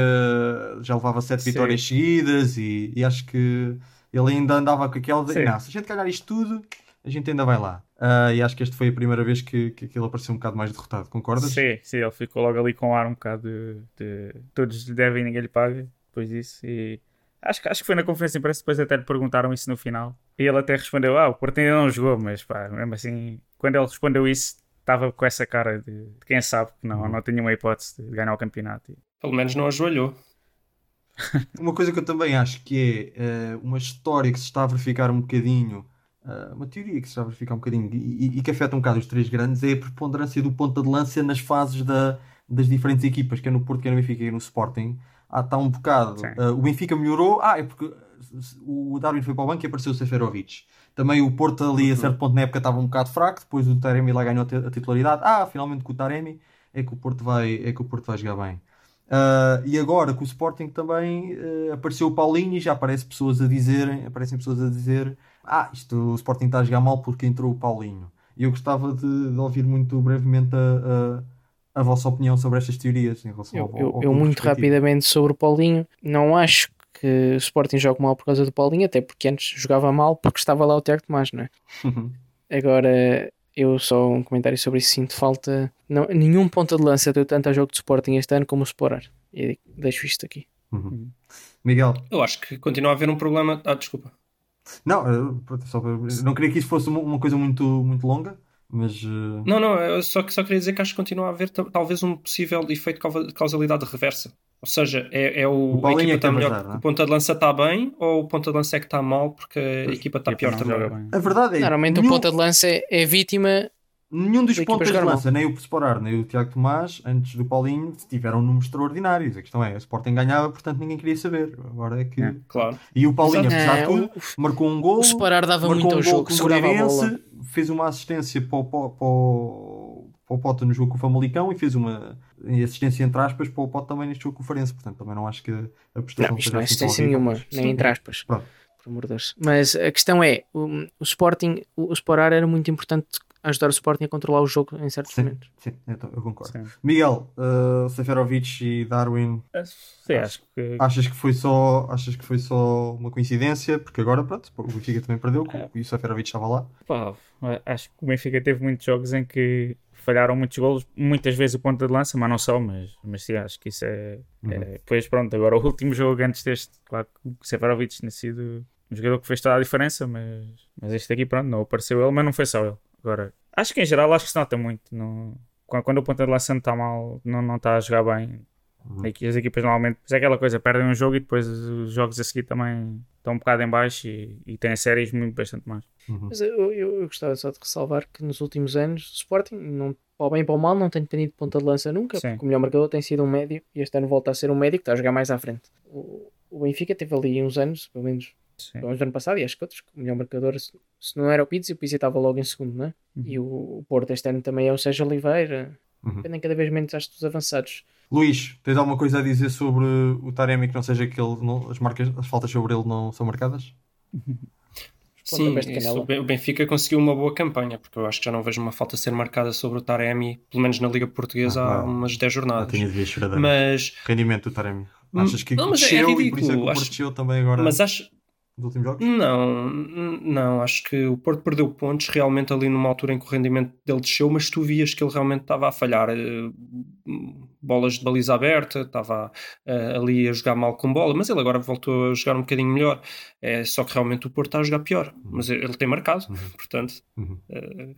já levava sete Sim. vitórias seguidas e, e acho que ele ainda andava com aquela de, não, se a gente ganhar isto tudo, a gente ainda vai lá. Ah, e acho que esta foi a primeira vez que, que, que ele apareceu um bocado mais derrotado, concordas? Sim, sim, ele ficou logo ali com ar um bocado de, de todos lhe devem e ninguém lhe paga depois disso. E acho, que- acho que foi na conferência de imprensa, depois até lhe perguntaram isso no final. E ele até respondeu: Ah, o Porto ainda não jogou, mas pá, mesmo assim, quando ele respondeu isso, estava com essa cara de, de quem sabe que não, não tinha uma hipótese de ganhar o campeonato. E- Pelo menos não ajoelhou. Uma coisa que eu também acho que é eh, uma história que se está a verificar um bocadinho, uma teoria que se está a verificar um bocadinho e, e- que afeta um bocado os três grandes, é a preponderância do ponta de lança nas fases da- das diferentes equipas, quer no Porto, quer no Benfica, quer no Sporting. ah, está um bocado. Uh, o Benfica melhorou, ah, é porque o Darwin foi para o banco e apareceu o Seferovic. Também o Porto ali a certo ponto na época estava um bocado fraco, depois o Taremi lá ganhou a titularidade. Ah, finalmente com o Taremi é que o Porto vai, é que o Porto vai jogar bem. Uh, e agora com o Sporting também uh, apareceu o Paulinho e já aparece pessoas a dizerem, aparecem pessoas a dizer ah, isto o Sporting está a jogar mal porque entrou o Paulinho. E eu gostava de, de ouvir muito brevemente a, a, a vossa opinião sobre estas teorias em relação Eu, ao, eu- ao eu clube muito rapidamente sobre o Paulinho, não acho que o Sporting jogue mal por causa do Paulinho, até porque antes jogava mal porque estava lá o Tiago Tomás, não é? Agora, eu só um comentário sobre isso. Sinto falta. Não, nenhum ponta de lança deu tanto ao jogo de Sporting este ano como o Sporar. E deixo isto aqui. Uhum. Miguel, Eu acho que continua a haver um problema. Ah, desculpa. Não, pronto, só para- não queria que isso fosse uma, coisa muito, muito longa, mas uh, Não, não, eu só, só queria dizer que acho que continua a haver ta- talvez um possível efeito de causa- de causalidade reversa. Ou seja, é, é o, O a equipa é que está tem melhor vazar, é? o ponta de lança está bem ou o ponta de lança é que está mal porque a equipa está pior também. a verdade é Normalmente o nenhum, ponta de lança é, é vítima. Nenhum dos pontas de lança, nem o Sporar, nem o Tiago Tomás, antes do Paulinho, tiveram números extraordinários. A questão é, o Sporting ganhava, portanto ninguém queria saber. Agora é que. É. Claro. E o Paulinho, Exato. apesar de É, tudo, marcou um gol. O Sporar dava marcou muito um ao gol jogo, com o segurava a bola. Moreirense, fez uma assistência para o, para, o- para, o- para o Pote no jogo com o Famalicão e fez uma assistência entre aspas para o Pote também neste jogo com o Farense. Portanto, também não acho que a prestação Não, isto seja não é assim assistência nenhuma, mas- nem entre aspas. Pronto. Por amor de Deus. Mas a questão é: o, o Sporting, o, o Sporar era muito importante ajudar o Sporting a controlar o jogo em certos Sim, momentos. sim, então, eu concordo. Sim. Miguel, uh, Seferovic e Darwin, Sim, acho que. achas que foi só achas que foi só uma coincidência? Porque agora, pronto, o Benfica também perdeu e o Seferovic estava lá. Pá, acho que o Benfica teve muitos jogos em que falharam muitos golos, muitas vezes o ponta de lança, mas não só, mas, mas sim, acho que isso é, Uhum. é. Depois, pronto, agora o último jogo antes deste, claro que o Seferovic tinha sido um jogador que fez toda a diferença, mas, mas este aqui, pronto, não apareceu ele, mas não foi só ele. Agora, acho que em geral, acho que se nota muito. Não, quando, quando o ponta de lança não está mal, não, não está a jogar bem. Uhum. As equipas normalmente, mas é aquela coisa, perdem um jogo e depois os jogos a seguir também estão um bocado em baixo e, e têm séries muito bastante mais. Uhum. Mas eu, eu, eu gostava só de ressalvar que nos últimos anos o Sporting, não, para o bem e para o mal, não tem dependido de ponta de lança nunca, Sim. porque o melhor marcador tem sido um médio e este ano volta a ser um médio que está a jogar mais à frente. O, o Benfica teve ali uns anos, pelo menos Sim. do ano passado, e acho que outros, que o melhor marcador, se, se não era o Pizzi, o Pizzi estava logo em segundo, não é? Uhum. E o, o Porto este ano também é o Sérgio Oliveira, Uhum. dependem cada vez menos acho dos avançados. Luís, tens alguma coisa a dizer sobre o Taremi que não seja que ele não- as, marcas, as faltas sobre ele não são marcadas? Sim, isso, o Ben- o Benfica conseguiu uma boa campanha, porque eu acho que já não vejo uma falta ser marcada sobre o Taremi, pelo menos na Liga Portuguesa, Ah, há não. umas 10 Ah, jornadas. tinha de ver choradeira. Mas, Rendimento do Taremi. Hum, Achas que não, mas é e por isso é que o ridículo, Porto acho- também agora mas acho, nos últimos jogos? Não, não, acho que o Porto perdeu pontos realmente ali numa altura em que o rendimento dele desceu, mas tu vias que ele realmente estava a falhar eh, bolas de baliza aberta, estava eh, ali a jogar mal com bola, mas ele agora voltou a jogar um bocadinho melhor. É só que realmente o Porto está a jogar pior, mas ele tem marcado, portanto, Uhum. eh,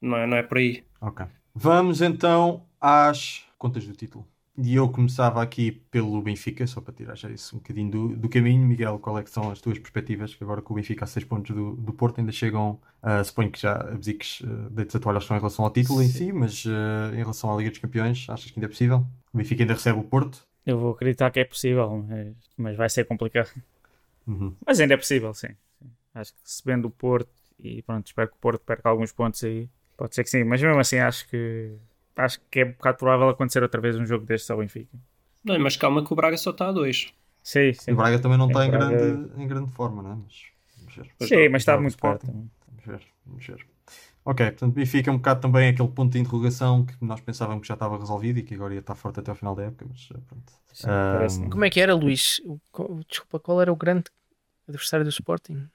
não, é, não é por aí. Ok. Vamos então às contas do título. E eu começava aqui pelo Benfica, só para tirar já isso um bocadinho do, do caminho. Miguel, qual é que são as tuas perspectivas? Que agora com o Benfica a 6 pontos do, do Porto ainda chegam, ah, suponho que já abdiques uh, deites a toalha em relação ao título em si, mas ah, em relação à Liga dos Campeões, achas que ainda é possível? O Benfica ainda recebe o Porto? Eu vou acreditar que é possível, mas, mas vai ser complicado. Uhum. Mas ainda é possível, sim. sim. Acho que se vende o Porto e pronto, espero que o Porto perca alguns pontos aí. Pode ser que sim, mas mesmo assim acho que acho que é um bocado provável acontecer outra vez um jogo destes ao Benfica. Não, mas calma que o Braga só está a dois. Sim, sim. O Braga também não Sim, está em, Braga- grande, em grande forma, não é? Mas vamos ver. Sim, mas está muito perto. Sporting. Vamos ver, vamos ver. Ok, portanto, Benfica é um bocado também aquele ponto de interrogação que nós pensávamos que já estava resolvido e que agora ia estar forte até ao final da época, mas eh, pronto. Sim, parece-me. Como é que era, Luís? Desculpa, qual era o grande adversário do Sporting?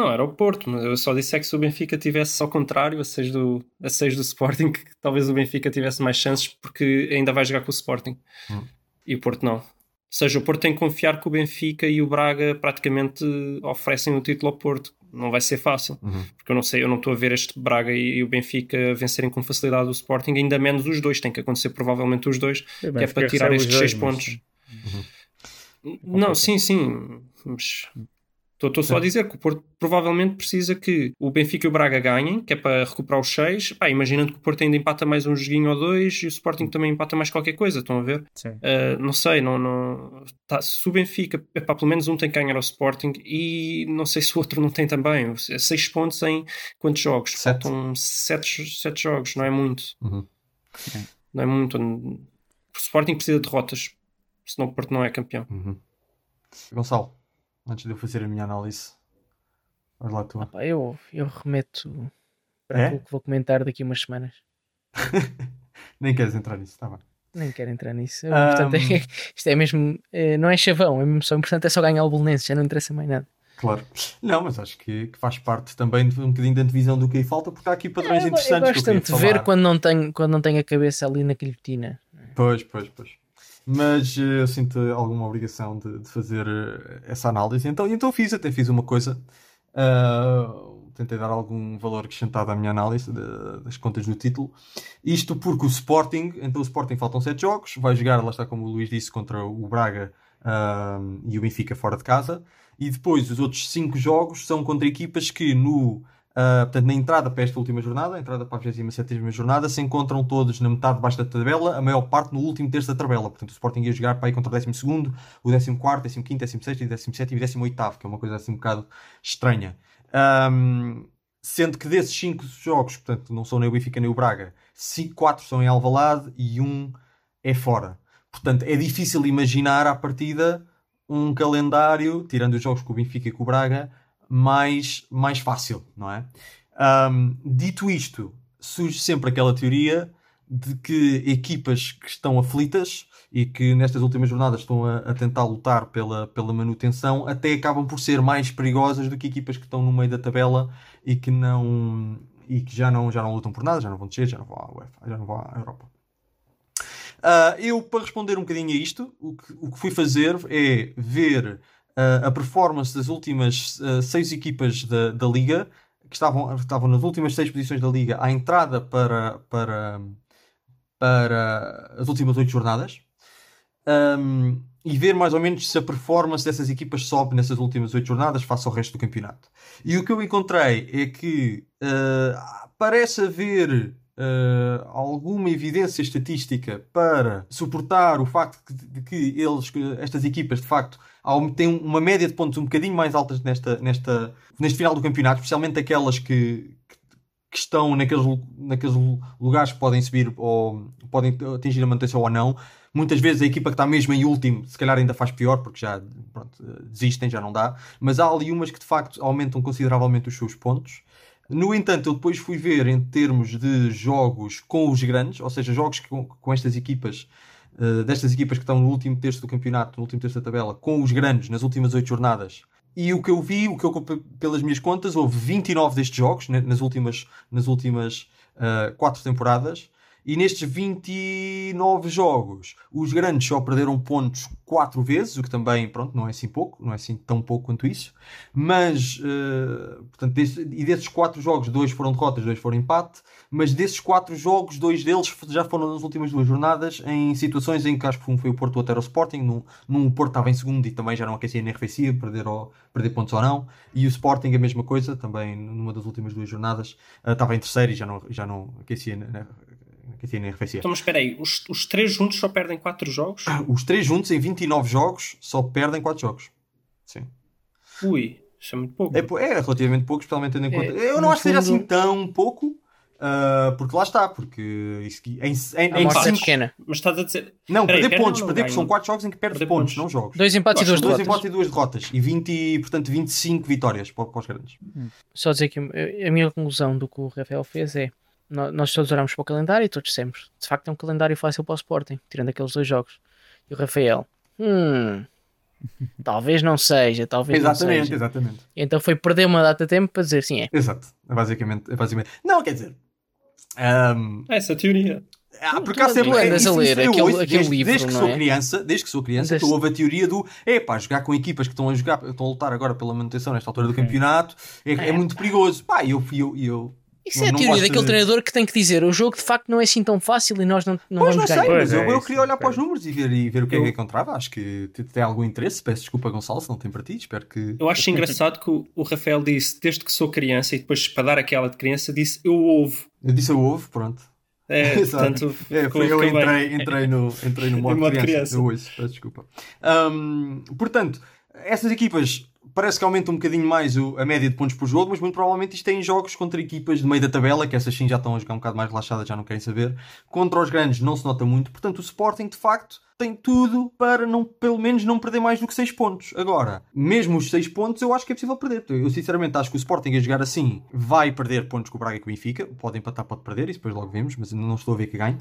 Não, era o Porto, mas eu só disse é que se o Benfica tivesse ao contrário, a 6 do, a seis do Sporting, que talvez o Benfica tivesse mais chances porque ainda vai jogar com o Sporting. Hum. E o Porto não. Ou seja, o Porto tem que confiar que o Benfica e o Braga praticamente oferecem o título ao Porto. Não vai ser fácil, Uhum. porque eu não sei, eu não estou a ver este Braga e o Benfica vencerem com facilidade o Sporting, ainda menos os dois, tem que acontecer provavelmente os dois, que é para tirar estes os 6 dois, pontos. mas- Não, sim, sim, mas Estou só a dizer que o Porto provavelmente precisa que o Benfica e o Braga ganhem, que é para recuperar os seis. Pá, imaginando que o Porto ainda empata mais um joguinho ou dois e o Sporting também empata mais qualquer coisa, estão a ver? Uh, não sei, não, não... Tá, se o Benfica, epá, pelo menos um tem que ganhar ao Sporting e não sei se o outro não tem também. Seis pontos em quantos jogos? Sete. Faltam sete, sete jogos, não é muito. Uhum. Não é muito. O Sporting precisa de derrotas, senão o Porto não é campeão. Uhum. Gonçalo, antes de eu fazer a minha análise, vais lá tu. Pá, eu, eu remeto para É? aquilo que vou comentar daqui a umas semanas. Nem queres entrar nisso, está bem. Nem quero entrar nisso. O Ahm. importante é, isto é mesmo, eh, não é chavão, é mesmo só, o importante é só ganhar o Bolonense, já não interessa mais nada. Claro. Não, mas acho que, que faz parte também de um bocadinho da divisão do que aí falta, porque há aqui padrões É, eu, eu interessantes. gosto tanto de ver quando não, tenho, quando não tenho a cabeça ali na guilhotina. Pois, pois, pois. Mas eh, eu sinto alguma obrigação de, de fazer eh, essa análise. Então, então fiz, até fiz uma coisa. ah, tentei dar algum valor acrescentado à minha análise de- das contas do título. Isto porque o Sporting, então o Sporting faltam 7 jogos, vai jogar, lá está como o Luís disse, contra o Braga ah, e o Benfica fora de casa. E depois os outros 5 jogos são contra equipas que no Uh, portanto, na entrada para esta última jornada, a entrada para a 27 jornada, se encontram todos na metade de baixo da tabela, a maior parte no último terço da tabela. Portanto, o Sporting ia jogar para aí contra o 12, o 14, 15, 16, 17 e 18, que é uma coisa assim um bocado estranha. Um, sendo que desses 5 jogos, portanto, não são nem o Benfica nem o Braga, 4 são em Alvalade e um é fora. Portanto, é difícil imaginar à partida um calendário, tirando os jogos com o Benfica e com o Braga, mais, mais fácil, não é? Ahm, dito isto, surge sempre aquela teoria de que equipas que estão aflitas e que nestas últimas jornadas estão a, a tentar lutar pela, pela manutenção até acabam por ser mais perigosas do que equipas que estão no meio da tabela e que não e que já não, já não lutam por nada, já não vão descer, já não vão à UEFA, já não vão à Europa. Ah, eu, para responder um bocadinho a isto, o que, o que fui fazer é ver ah, a performance das últimas ah, seis equipas da, da Liga, que estavam, estavam nas últimas seis posições da Liga, à entrada para, para, para as últimas oito jornadas. Um, e ver mais ou menos se a performance dessas equipas sobe nessas últimas oito jornadas face ao resto do campeonato. E o que eu encontrei é que ah, parece haver uh, alguma evidência estatística para suportar o facto de, que eles, estas equipas, de facto, têm uma média de pontos um bocadinho mais altas nesta, nesta, neste final do campeonato, especialmente aquelas que, que estão naqueles, naqueles lu- lugares que podem subir ou podem atingir a manutenção ou não. Muitas vezes a equipa que está mesmo em último, se calhar ainda faz pior, porque já pronto, eh, desistem, já não dá. Mas há ali umas que de facto aumentam consideravelmente os seus pontos. No entanto, eu depois fui ver em termos de jogos com os grandes, ou seja, jogos com, com estas equipas, eh, destas equipas que estão no último terço do campeonato, no último terço da tabela, com os grandes nas últimas oito jornadas. E o que eu vi, o que eu pe- pelas minhas contas, houve 29 destes jogos nas últimas, nas últimas eh, quatro temporadas. E nestes 29 jogos, os grandes só perderam pontos 4 vezes, o que também, pronto, não é assim pouco, não é assim tão pouco quanto isso. Mas, eh, portanto, desse- e desses 4 jogos, dois foram derrotas, dois foram empate. Mas desses 4 jogos, dois deles já foram nas últimas duas jornadas, em situações em que acho que um foi o Porto, o outro era o Sporting. Num, num Porto estava em segundo e também já não aquecia nem arrefecia, perder, ou, perder pontos ou não. E o Sporting a mesma coisa, também numa das últimas duas jornadas, eh, estava em terceiro e já não, já não aquecia, nem- nem arrefecia. Então, mas espera aí, os, os três juntos só perdem 4 jogos? Os três juntos, em 29 jogos, só perdem 4 jogos. Sim. Ui, isso é muito pouco. É, é relativamente pouco, especialmente tendo em É, conta. Eu não acho que seja assim tão pouco, ah, porque lá está, porque isso aqui- em, em, A em é cinco- pequena. Mas estás a dizer. Não, Peraí, perder perde pontos, não perder porque são 4 jogos em que perde pontos, pontos. não jogos. Dois empates e duas dois derrotas. empates e duas derrotas. E 20, portanto, 25 vitórias para, para os grandes. Só dizer que a minha conclusão do que o Rafael fez é nós todos olhamos para o calendário e todos dissemos de facto é um calendário fácil para o Sporting, tirando aqueles dois jogos. E o Rafael, hum, talvez não seja, talvez não Exatamente, seja. exatamente. E então foi perder uma data de tempo para dizer sim, é. Exato. É basicamente, é basicamente. Não, quer dizer. ahm, É essa a teoria. Ah, porque há sempre. tu andas isso- a ler isso eu aquele- ouço aquele desde, livro, desde que não sou é? criança, desde que sou criança, que houve a teoria do é pá, jogar com equipas que estão a jogar, estão a lutar agora pela manutenção nesta altura do campeonato é, é muito perigoso. Pá, e eu, fui- eu, eu Isso é a teoria daquele treinador que tem que dizer o jogo de facto não é assim tão fácil e nós não, não pois vamos não ganhar. sei, mas Pois eu, é, eu isso, queria olhar para os números e ver, e ver o que é Eu- que encontrava. Acho que te- tem algum interesse. Peço desculpa, Gonçalo, se não tem para ti. Espero que. Eu acho engraçado que o, o Rafael disse desde que sou criança e depois para dar aquela de criança disse eu ovo. Eu disse eu ovo, pronto. É, portanto, É, foi eu entrei, entrei, no, entrei no modo, modo criança. criança. Eu ouço, peço desculpa. Ahm, portanto, essas equipas parece que aumentam um bocadinho mais o- a média de pontos por jogo, mas muito provavelmente isto é em jogos contra equipas de meio da tabela, que essas sim já estão a jogar um bocado mais relaxadas, já não querem saber. Contra os grandes não se nota muito, portanto o Sporting de facto tem tudo para não, pelo menos não perder mais do que 6 pontos. Agora, mesmo os 6 pontos, eu acho que é possível perder. Eu sinceramente acho que o Sporting a jogar assim vai perder pontos com o Braga e com o Benfica. Pode empatar, pode perder, isso depois logo vemos, mas não estou a ver que ganhe.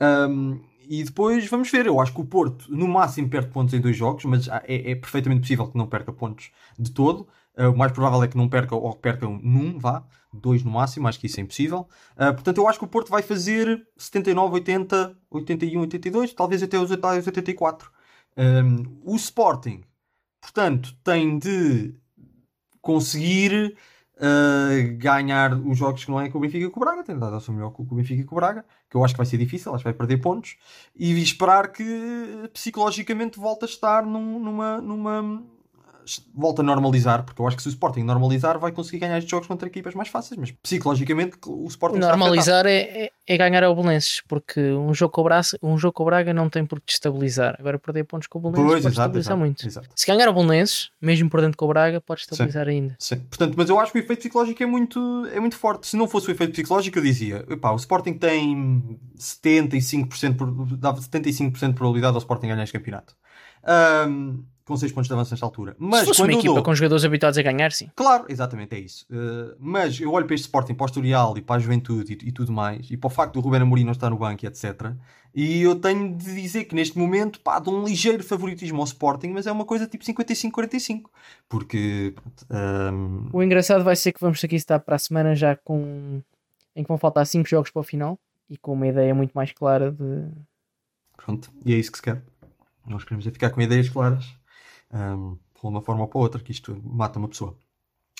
Um, e depois vamos ver. Eu acho que o Porto, no máximo, perde pontos em dois jogos, mas é, é perfeitamente possível que não perca pontos de todo. Uh, o mais provável é que não perca ou que percam num, vá, dois no máximo. Acho que isso é impossível. Uh, portanto, eu acho que o Porto vai fazer 79, 80, 81, 82, talvez até os 84. Um, o Sporting, portanto, tem de conseguir uh, ganhar os jogos que não é com o Benfica e com o Braga, tem de dar o seu melhor com o Benfica e com o Braga, que eu acho que vai ser difícil, acho que vai perder pontos, e esperar que psicologicamente volte a estar num- numa, numa volta a normalizar, porque eu acho que se o Sporting normalizar vai conseguir ganhar estes jogos contra equipas mais fáceis, mas psicologicamente o Sporting. Normalizar é, é, é ganhar ao Belenenses, porque um jogo, com o Braga, um jogo com o Braga não tem por que destabilizar. Agora perder pontos com o Belenenses Pois, pode exato, estabilizar exato, muito. exato. Se ganhar ao Belenenses, mesmo por dentro com o Braga, pode estabilizar ainda. Sim. Portanto, mas eu acho que o efeito psicológico é muito, é muito forte. Se não fosse o efeito psicológico, eu dizia: epá, o Sporting tem 75%, por- dava 75% de probabilidade ao Sporting ganhar este campeonato. Ahm, com 6 pontos de avanço nesta altura. Mas Se fosse quando uma equipa dou- com jogadores habituados a ganhar, sim. Claro, exatamente, é isso. Uh, mas eu olho para este Sporting, para o Historial e para a Juventude e, e tudo mais, e para o facto do Ruben Amorim não estar no banco e etc. E eu tenho de dizer que neste momento, pá, dou um ligeiro favoritismo ao Sporting, mas é uma coisa tipo 55-45. Porque, um, O engraçado vai ser que vamos aqui estar para a semana já com. em que vão faltar 5 jogos para o final e com uma ideia muito mais clara de. pronto, e é isso que se quer. Nós queremos é ficar com ideias claras, um, por uma forma ou para outra, que isto mata uma pessoa.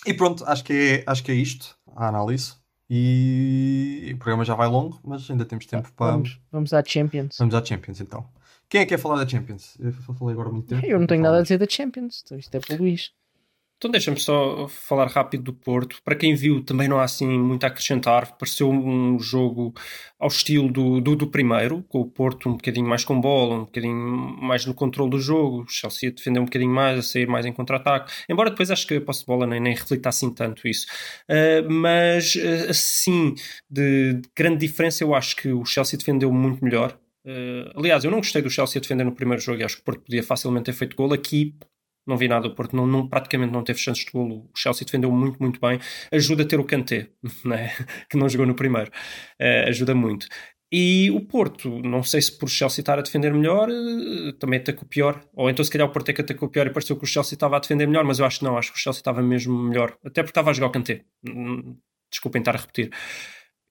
E pronto, acho que é, acho que é isto, a análise. E o programa já vai longo, mas ainda temos tempo para. Vamos, vamos à Champions. Vamos à Champions então. Quem é que quer falar da Champions? Eu falei agora muito tempo. Eu não tenho nada a dizer da Champions, então isto é para o Luís. Então deixa-me só falar rápido do Porto. Para quem viu, também não há assim muito a acrescentar. Pareceu um jogo ao estilo do, do, do primeiro, com o Porto um bocadinho mais com bola, um bocadinho mais no controle do jogo, o Chelsea a defender um bocadinho mais, a sair mais em contra-ataque. Embora depois acho que a posse de bola nem, nem reflita assim tanto isso. Uh, mas uh, assim, de, de grande diferença, eu acho que o Chelsea defendeu muito melhor. Uh, aliás, eu não gostei do Chelsea a defender no primeiro jogo e acho que o Porto podia facilmente ter feito gol. Aqui não vi nada, o Porto não, não, praticamente não teve chances de golo. O Chelsea defendeu muito, muito bem. Ajuda a ter o Kanté, né? que não jogou no primeiro. Uh, ajuda muito. E o Porto, não sei se por Chelsea estar a defender melhor, uh, também atacou pior. Ou então se calhar o Porto é que atacou pior e pareceu que o Chelsea estava a defender melhor, mas eu acho que não, acho que o Chelsea estava mesmo melhor. Até porque estava a jogar o Kanté. Hum, Desculpem estar a repetir.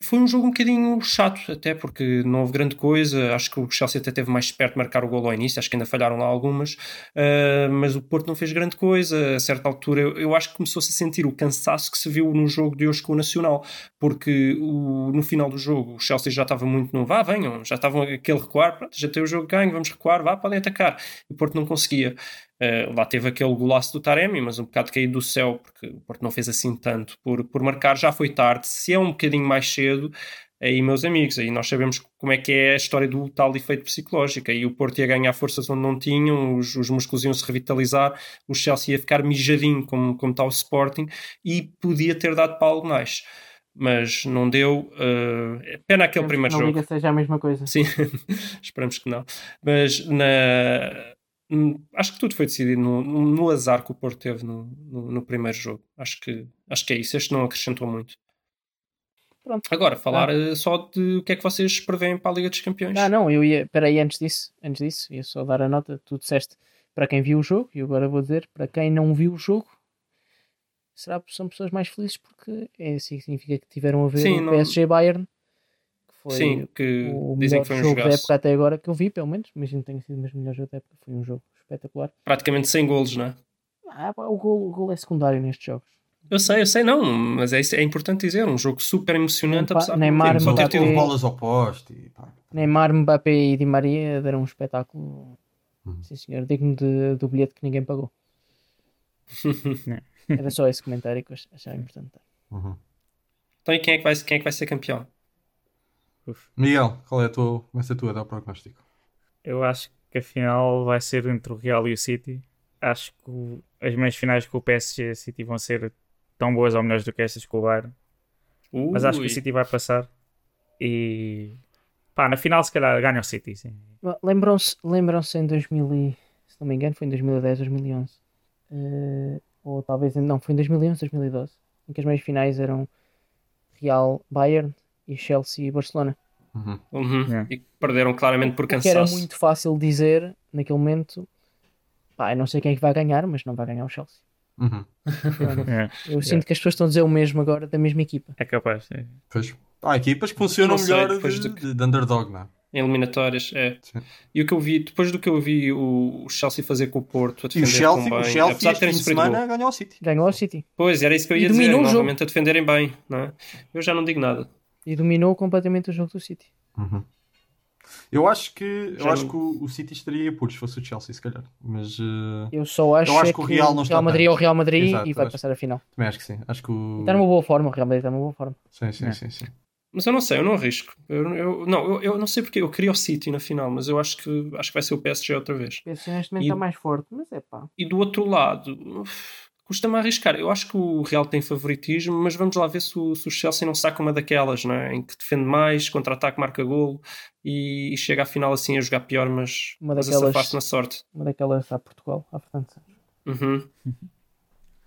Foi um jogo um bocadinho chato, até porque não houve grande coisa. Acho que o Chelsea até teve mais perto de marcar o gol ao início, acho que ainda falharam lá algumas, uh, mas o Porto não fez grande coisa. A certa altura, eu, eu acho que começou-se a sentir o cansaço que se viu no jogo de hoje com o Nacional, porque o, no final do jogo o Chelsea já estava muito no vá, venham, já estavam aquele recuar, pronto, já tem o jogo ganho, vamos recuar, vá, podem atacar. E o Porto não conseguia. Uh, lá teve aquele golaço do Taremi, mas um bocado caído do céu, porque o Porto não fez assim tanto por, por marcar, já foi tarde. Se é um bocadinho mais cedo, aí, meus amigos, aí nós sabemos como é que é a história do tal efeito psicológico. Aí o Porto ia ganhar forças onde não tinham, os, os músculos iam se revitalizar, o Chelsea ia ficar mijadinho, como, como está o Sporting, e podia ter dado para algo mais. Mas não deu. Uh, pena aquele primeiro não jogo. Liga seja a mesma coisa. Sim, esperamos que não. Mas na acho que tudo foi decidido no, no, azar que o Porto teve no, no, no, primeiro jogo. Acho que, acho que é isso. Este não acrescentou muito. Pronto. Agora, falar ah. só de o que é que vocês prevêem para a Liga dos Campeões. Ah, não, eu ia. Espera aí, antes disso, antes disso, ia só dar a nota. Tu disseste para quem viu o jogo, e agora vou dizer para quem não viu o jogo. Será que são pessoas mais felizes porque é, significa que tiveram a ver Sim, o não... PSG Bayern foi Sim, que o dizem melhor que foi um jogo jogaço. da época até agora que eu vi, pelo menos. Imagino que tenha sido o mesmo melhor jogo da época. Foi um jogo espetacular. Praticamente sem golos, não é? Ah, o, gol, o gol é secundário nestes jogos. Eu sei, eu sei, não, mas é, é importante dizer, um jogo super emocionante, Neymar- apesar de Neymar, ter- só ter tido bolas ao poste e pá. Neymar, Mbappé e Di Maria deram um espetáculo. Uhum. Sim, senhor, digno de- do bilhete que ninguém pagou. Era só esse comentário que eu ach- achava importante. Uhum. Então e quem é, que vai, quem é que vai ser campeão? Miguel, qual é a tua, vai ser a tua, dá o prognóstico. Eu acho que a final vai ser entre o Real e o City. Acho que o- as meias finais com o PSG e o City vão ser tão boas ou melhores do que estas com o Bayern. Mas acho que Ui. o City vai passar. E pá, na final se calhar ganha o City. Sim. Lembram-se lembram-se em 2000 e, se não me engano, foi em 2010, 2011. Eh, ou talvez, não, foi em 2011, 2012. Em que as meias finais eram Real, Bayern e Chelsea e Barcelona. Uhum. Uhum. Yeah. E perderam claramente por O que era cansaço. muito fácil dizer naquele momento. Pá, eu não sei quem é que vai ganhar, mas não vai ganhar o Chelsea. Uhum. É, Eu sinto que as pessoas estão a dizer o mesmo agora da mesma equipa. é capaz. sim. Pois. Há equipas que funcionam sei, melhor depois de, do que- de- de underdog, não é? Em eliminatórias, é. Sim. E o que eu vi, depois do que eu vi o, o Chelsea fazer com o Porto, a E defender o Chelsea, tão o bem, Chelsea apesar de este terem fim de sofrido semana gol. ganhou ao City. Ganhou ao City Pois, era isso que eu E ia dizer, o novamente a defenderem bem, não é? Eu já não digo nada. E dominou completamente o jogo do City. Uhum. Eu acho que, eu Já acho não- que o, o City estaria por se fosse o Chelsea, se calhar. Mas eh, Eu só acho, Eu acho é que o Real não está Madrid é o. Real Madrid Exato, e vai acho- passar a final. também acho que sim. Acho que o. Está numa boa forma, o Real Madrid está numa boa forma. Sim, sim, É. sim, sim. Mas eu não sei, eu não arrisco. Eu, eu- não, eu, eu não sei porque eu queria o City na final, mas eu acho que acho que vai ser o PSG outra vez. O PSG neste momento está mais forte, mas é pá. E do outro lado, uf, custa-me arriscar. Eu acho que o Real tem favoritismo, mas vamos lá ver se o, se o Chelsea não saca uma daquelas, não é? Em que defende mais, contra-ataque, marca golo e, e chega à final assim a jogar pior, mas, Uma mas a daquelas- safar-se na sorte. Uma daquelas a Portugal, à França. Uhum.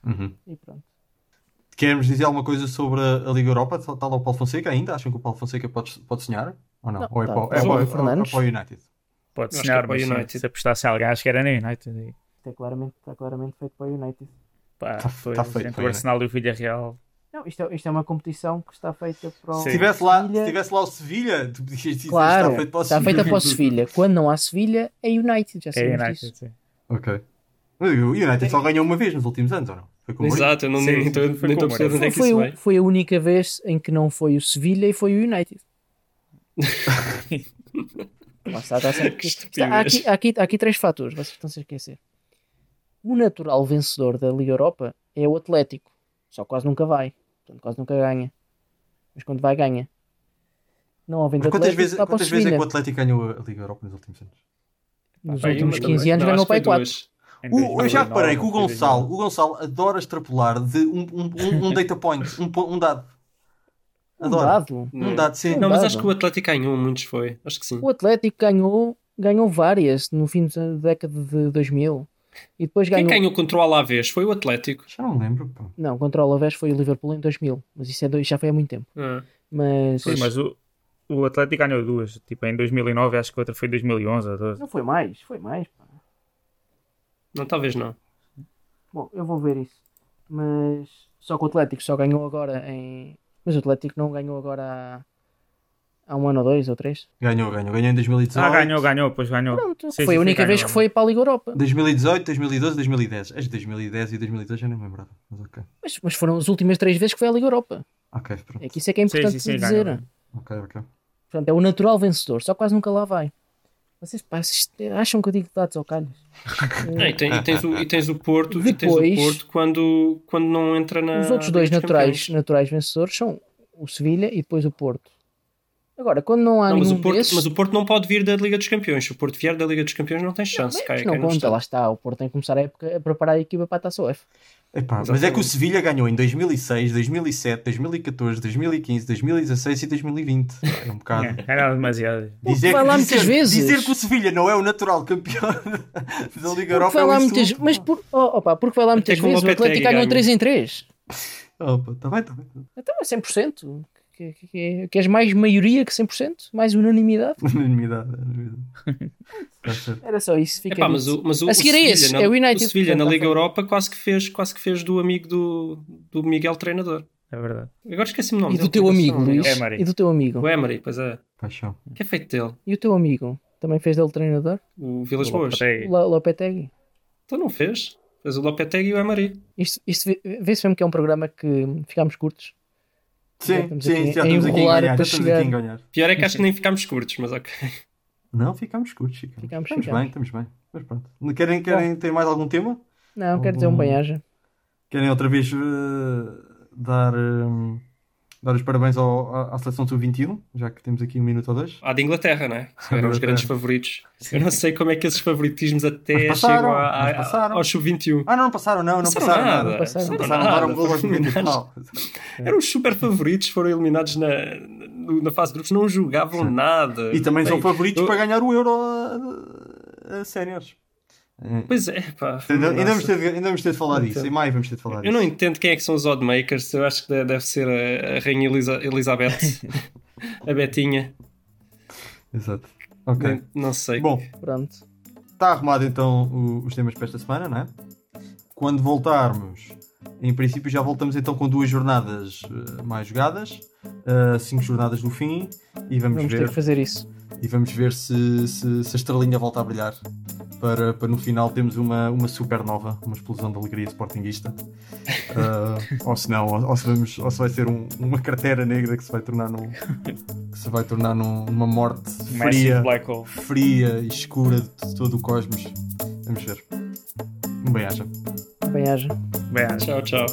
Uhum. E pronto. Queremos dizer alguma coisa sobre a, Liga Europa? Está lá o Paulo Fonseca ainda? Acham que o Paulo Fonseca pode, pode sonhar? Ou não? Não, Ou é tá- para, o- tá é é para o United? Pode sonhar, é para o mas United. se apostasse alguém, acho que era no United. Está claramente, está claramente feito para o United. Pá, Tá- foi tá feito entre o o Arsenal e o Villarreal. Não, isto é, isto é uma competição que está feita para o Se tivesse, lá, se Sevilha. tivesse lá o Sevilha, tu podias dizer Claro, está feito para o está feita para o Sevilha. Sevilha. Quando não há Sevilha, é United. Já É sabemos United, disso. sim. Ok. O United só ganhou uma vez nos últimos anos, ou não? Foi? Exato, eu não, Sim, nem estou sim, foi nem estou a perceber onde é que Foi, isso o- vai. foi a única vez em que não foi o Sevilha e foi o United. Lá está, está Está- há, aqui, há, aqui, há aqui três fatores, vocês estão-se a esquecer. O natural vencedor da Liga Europa é o Atlético. Só quase nunca vai. Portanto, quase nunca ganha. Mas quando vai, ganha. Não havendo Mas quantas Atlético, vezes, está para o quantas vezes é que o Atlético ganhou a Liga Europa nos últimos anos? Nos últimos uma 15 também. anos ganhou para que aí foi 4. duas. Em O- eu já 2009, reparei que o Gonçalo, 2009. o Gonçalo adora extrapolar de um, um, um, um data point, um, po- um dado. Um Adora. dado. Um dado, sim. Não, mas dado. acho que o Atlético ganhou muitos, foi. Acho que sim. O Atlético ganhou, ganhou várias no fim da década de 2000. E depois Quem ganhou. ganhou contra o Alavés foi o Atlético. Já não me lembro. pá. Não, contra o Alavés foi o Liverpool em 2000. Mas isso é dois, já foi há muito tempo. Ah. Mas Sim, mas o, o Atlético ganhou duas. Tipo, em 2009, acho que a outra foi em 2011 ou 12. não foi mais. Foi mais. pá. Não, talvez não. Bom, eu vou ver isso. Mas só que o Atlético só ganhou agora em. Mas o Atlético não ganhou agora há, há um ano ou dois ou três. Ganhou, ganhou. Ganhou em 2018. Ah, ganhou, ganhou, pois ganhou. Pronto, Sim, foi sim, a única sim, vez ganhou. que foi para a Liga Europa. 2018, 2012, 2010. As de 2010 e 2012 já nem me lembrava. Mas ok. Mas, mas foram as últimas três vezes que foi à Liga Europa. Ok, pronto. É que isso é que é importante sim, sim, dizer. ganhou. Ok, ok. Portanto, é o natural vencedor, só quase nunca lá vai. Vocês pá, acham que eu digo dados ao calhos? Ah, e, tem- e tens o, e tens o Porto, e tens Depois- o Porto quando, quando não entra na. Os outros dois naturais, naturais vencedores são o Sevilha e depois o Porto. Agora, quando não há Não, mas, o Porto, desses, mas o Porto não pode vir da Liga dos Campeões. Se o Porto vier da Liga dos Campeões, não tem chance. Cai, não cai no conta, estado. lá está. O Porto tem que começar a época a preparar a equipa para a Taça UEFA. Epá, mas é que o Sevilha ganhou em 2006, 2007, 2014, 2015, 2016 e 2020. É um bocado. É, Era demasiado. Dizer, vai lá dizer, muitas vezes. dizer que o Sevilha não é o natural campeão da Liga Porque Europa vai é um muitas, mas por, oh, opa, porque vai lá muitas o vezes. O Lopetegui Atlético ganhou ganhou. 3 em 3. Opa, tá bem, tá bem. Então é 100%. Que, que, que, queres mais maioria que 100%? Mais unanimidade? Unanimidade, unanimidade. Tá. Era só isso. Fica Epá, mas o, mas o, A seguir o é esse, na, é o United, O Sevilha na Liga Europa quase que, fez, quase que fez do amigo do, do Miguel treinador. É verdade. Agora esqueci-me o nome E do teu amigo, Luís? Emery. E do teu amigo? O Emery, pois é. Paixão. O que é feito dele? E o teu amigo? Também fez dele treinador? O Vilas O Boas. O Lopetegui? Então não fez? Fez o Lopetegui e o Emery. Isto, isto vê- vê-se mesmo que é um programa que ficámos curtos. Sim, sim, aqui já estamos aqui a enrolar ganhar. Estamos aqui a chegar. ganhar. Pior é que acho que nem ficámos curtos, mas ok. Não, ficamos curtos. Ficamos, Ficamos, estamos ficamos. bem, estamos bem. Mas pronto. Querem, querem ter mais algum tema? Não, quero dizer um Algum- bem-aja. Querem outra vez eh, dar, eh, dar os parabéns ao, à, à seleção sub-21, já que temos aqui um minuto ou dois? Há de Inglaterra, não é? Eram os grandes favoritos. Eu não sei como é que esses favoritismos até passaram, chegam a, a, passaram. ao sub-21. Ah, não, não passaram, não, não Passaram passaram, nada. Não passaram. Não Passaram passaram, nada. deram gol aos Foram 90 eliminados. tal. Eram os super favoritos, foram eliminados na, na, fase de grupos, não jogavam nada. E também são Bem, favoritos eu- para ganhar o Euro a, a, a séniores. Eh, Pois é, pá. Ainda, ainda, vamos ter, ainda vamos ter de falar Não disso. entendo. Em maio vamos ter de falar Eu disso. não entendo quem é que são os oddmakers. Eu acho que deve ser a, a Rainha Elisa- Elizabeth, a Betinha. Exato. Ok. Nem- Não sei. Bom, Pronto. está arrumado então o- os temas para esta semana, não é? Quando voltarmos, em princípio já voltamos então com duas jornadas eh, mais jogadas, eh, cinco jornadas do fim, e vamos, Vamos ter ver, que fazer isso. E vamos ver se, se, se a estrelinha volta a brilhar. Para, para no final termos uma, uma supernova, uma explosão de alegria sportinguista. Eh, ou se não, ou, ou se vamos, ou se vai ser um- uma carteira negra que se vai tornar num, que se vai tornar num- numa morte fria, Black Hole. fria e escura de todo o cosmos. Vamos ver. Um bem-aja. Bem-aja. Bem, Tchau, tchau.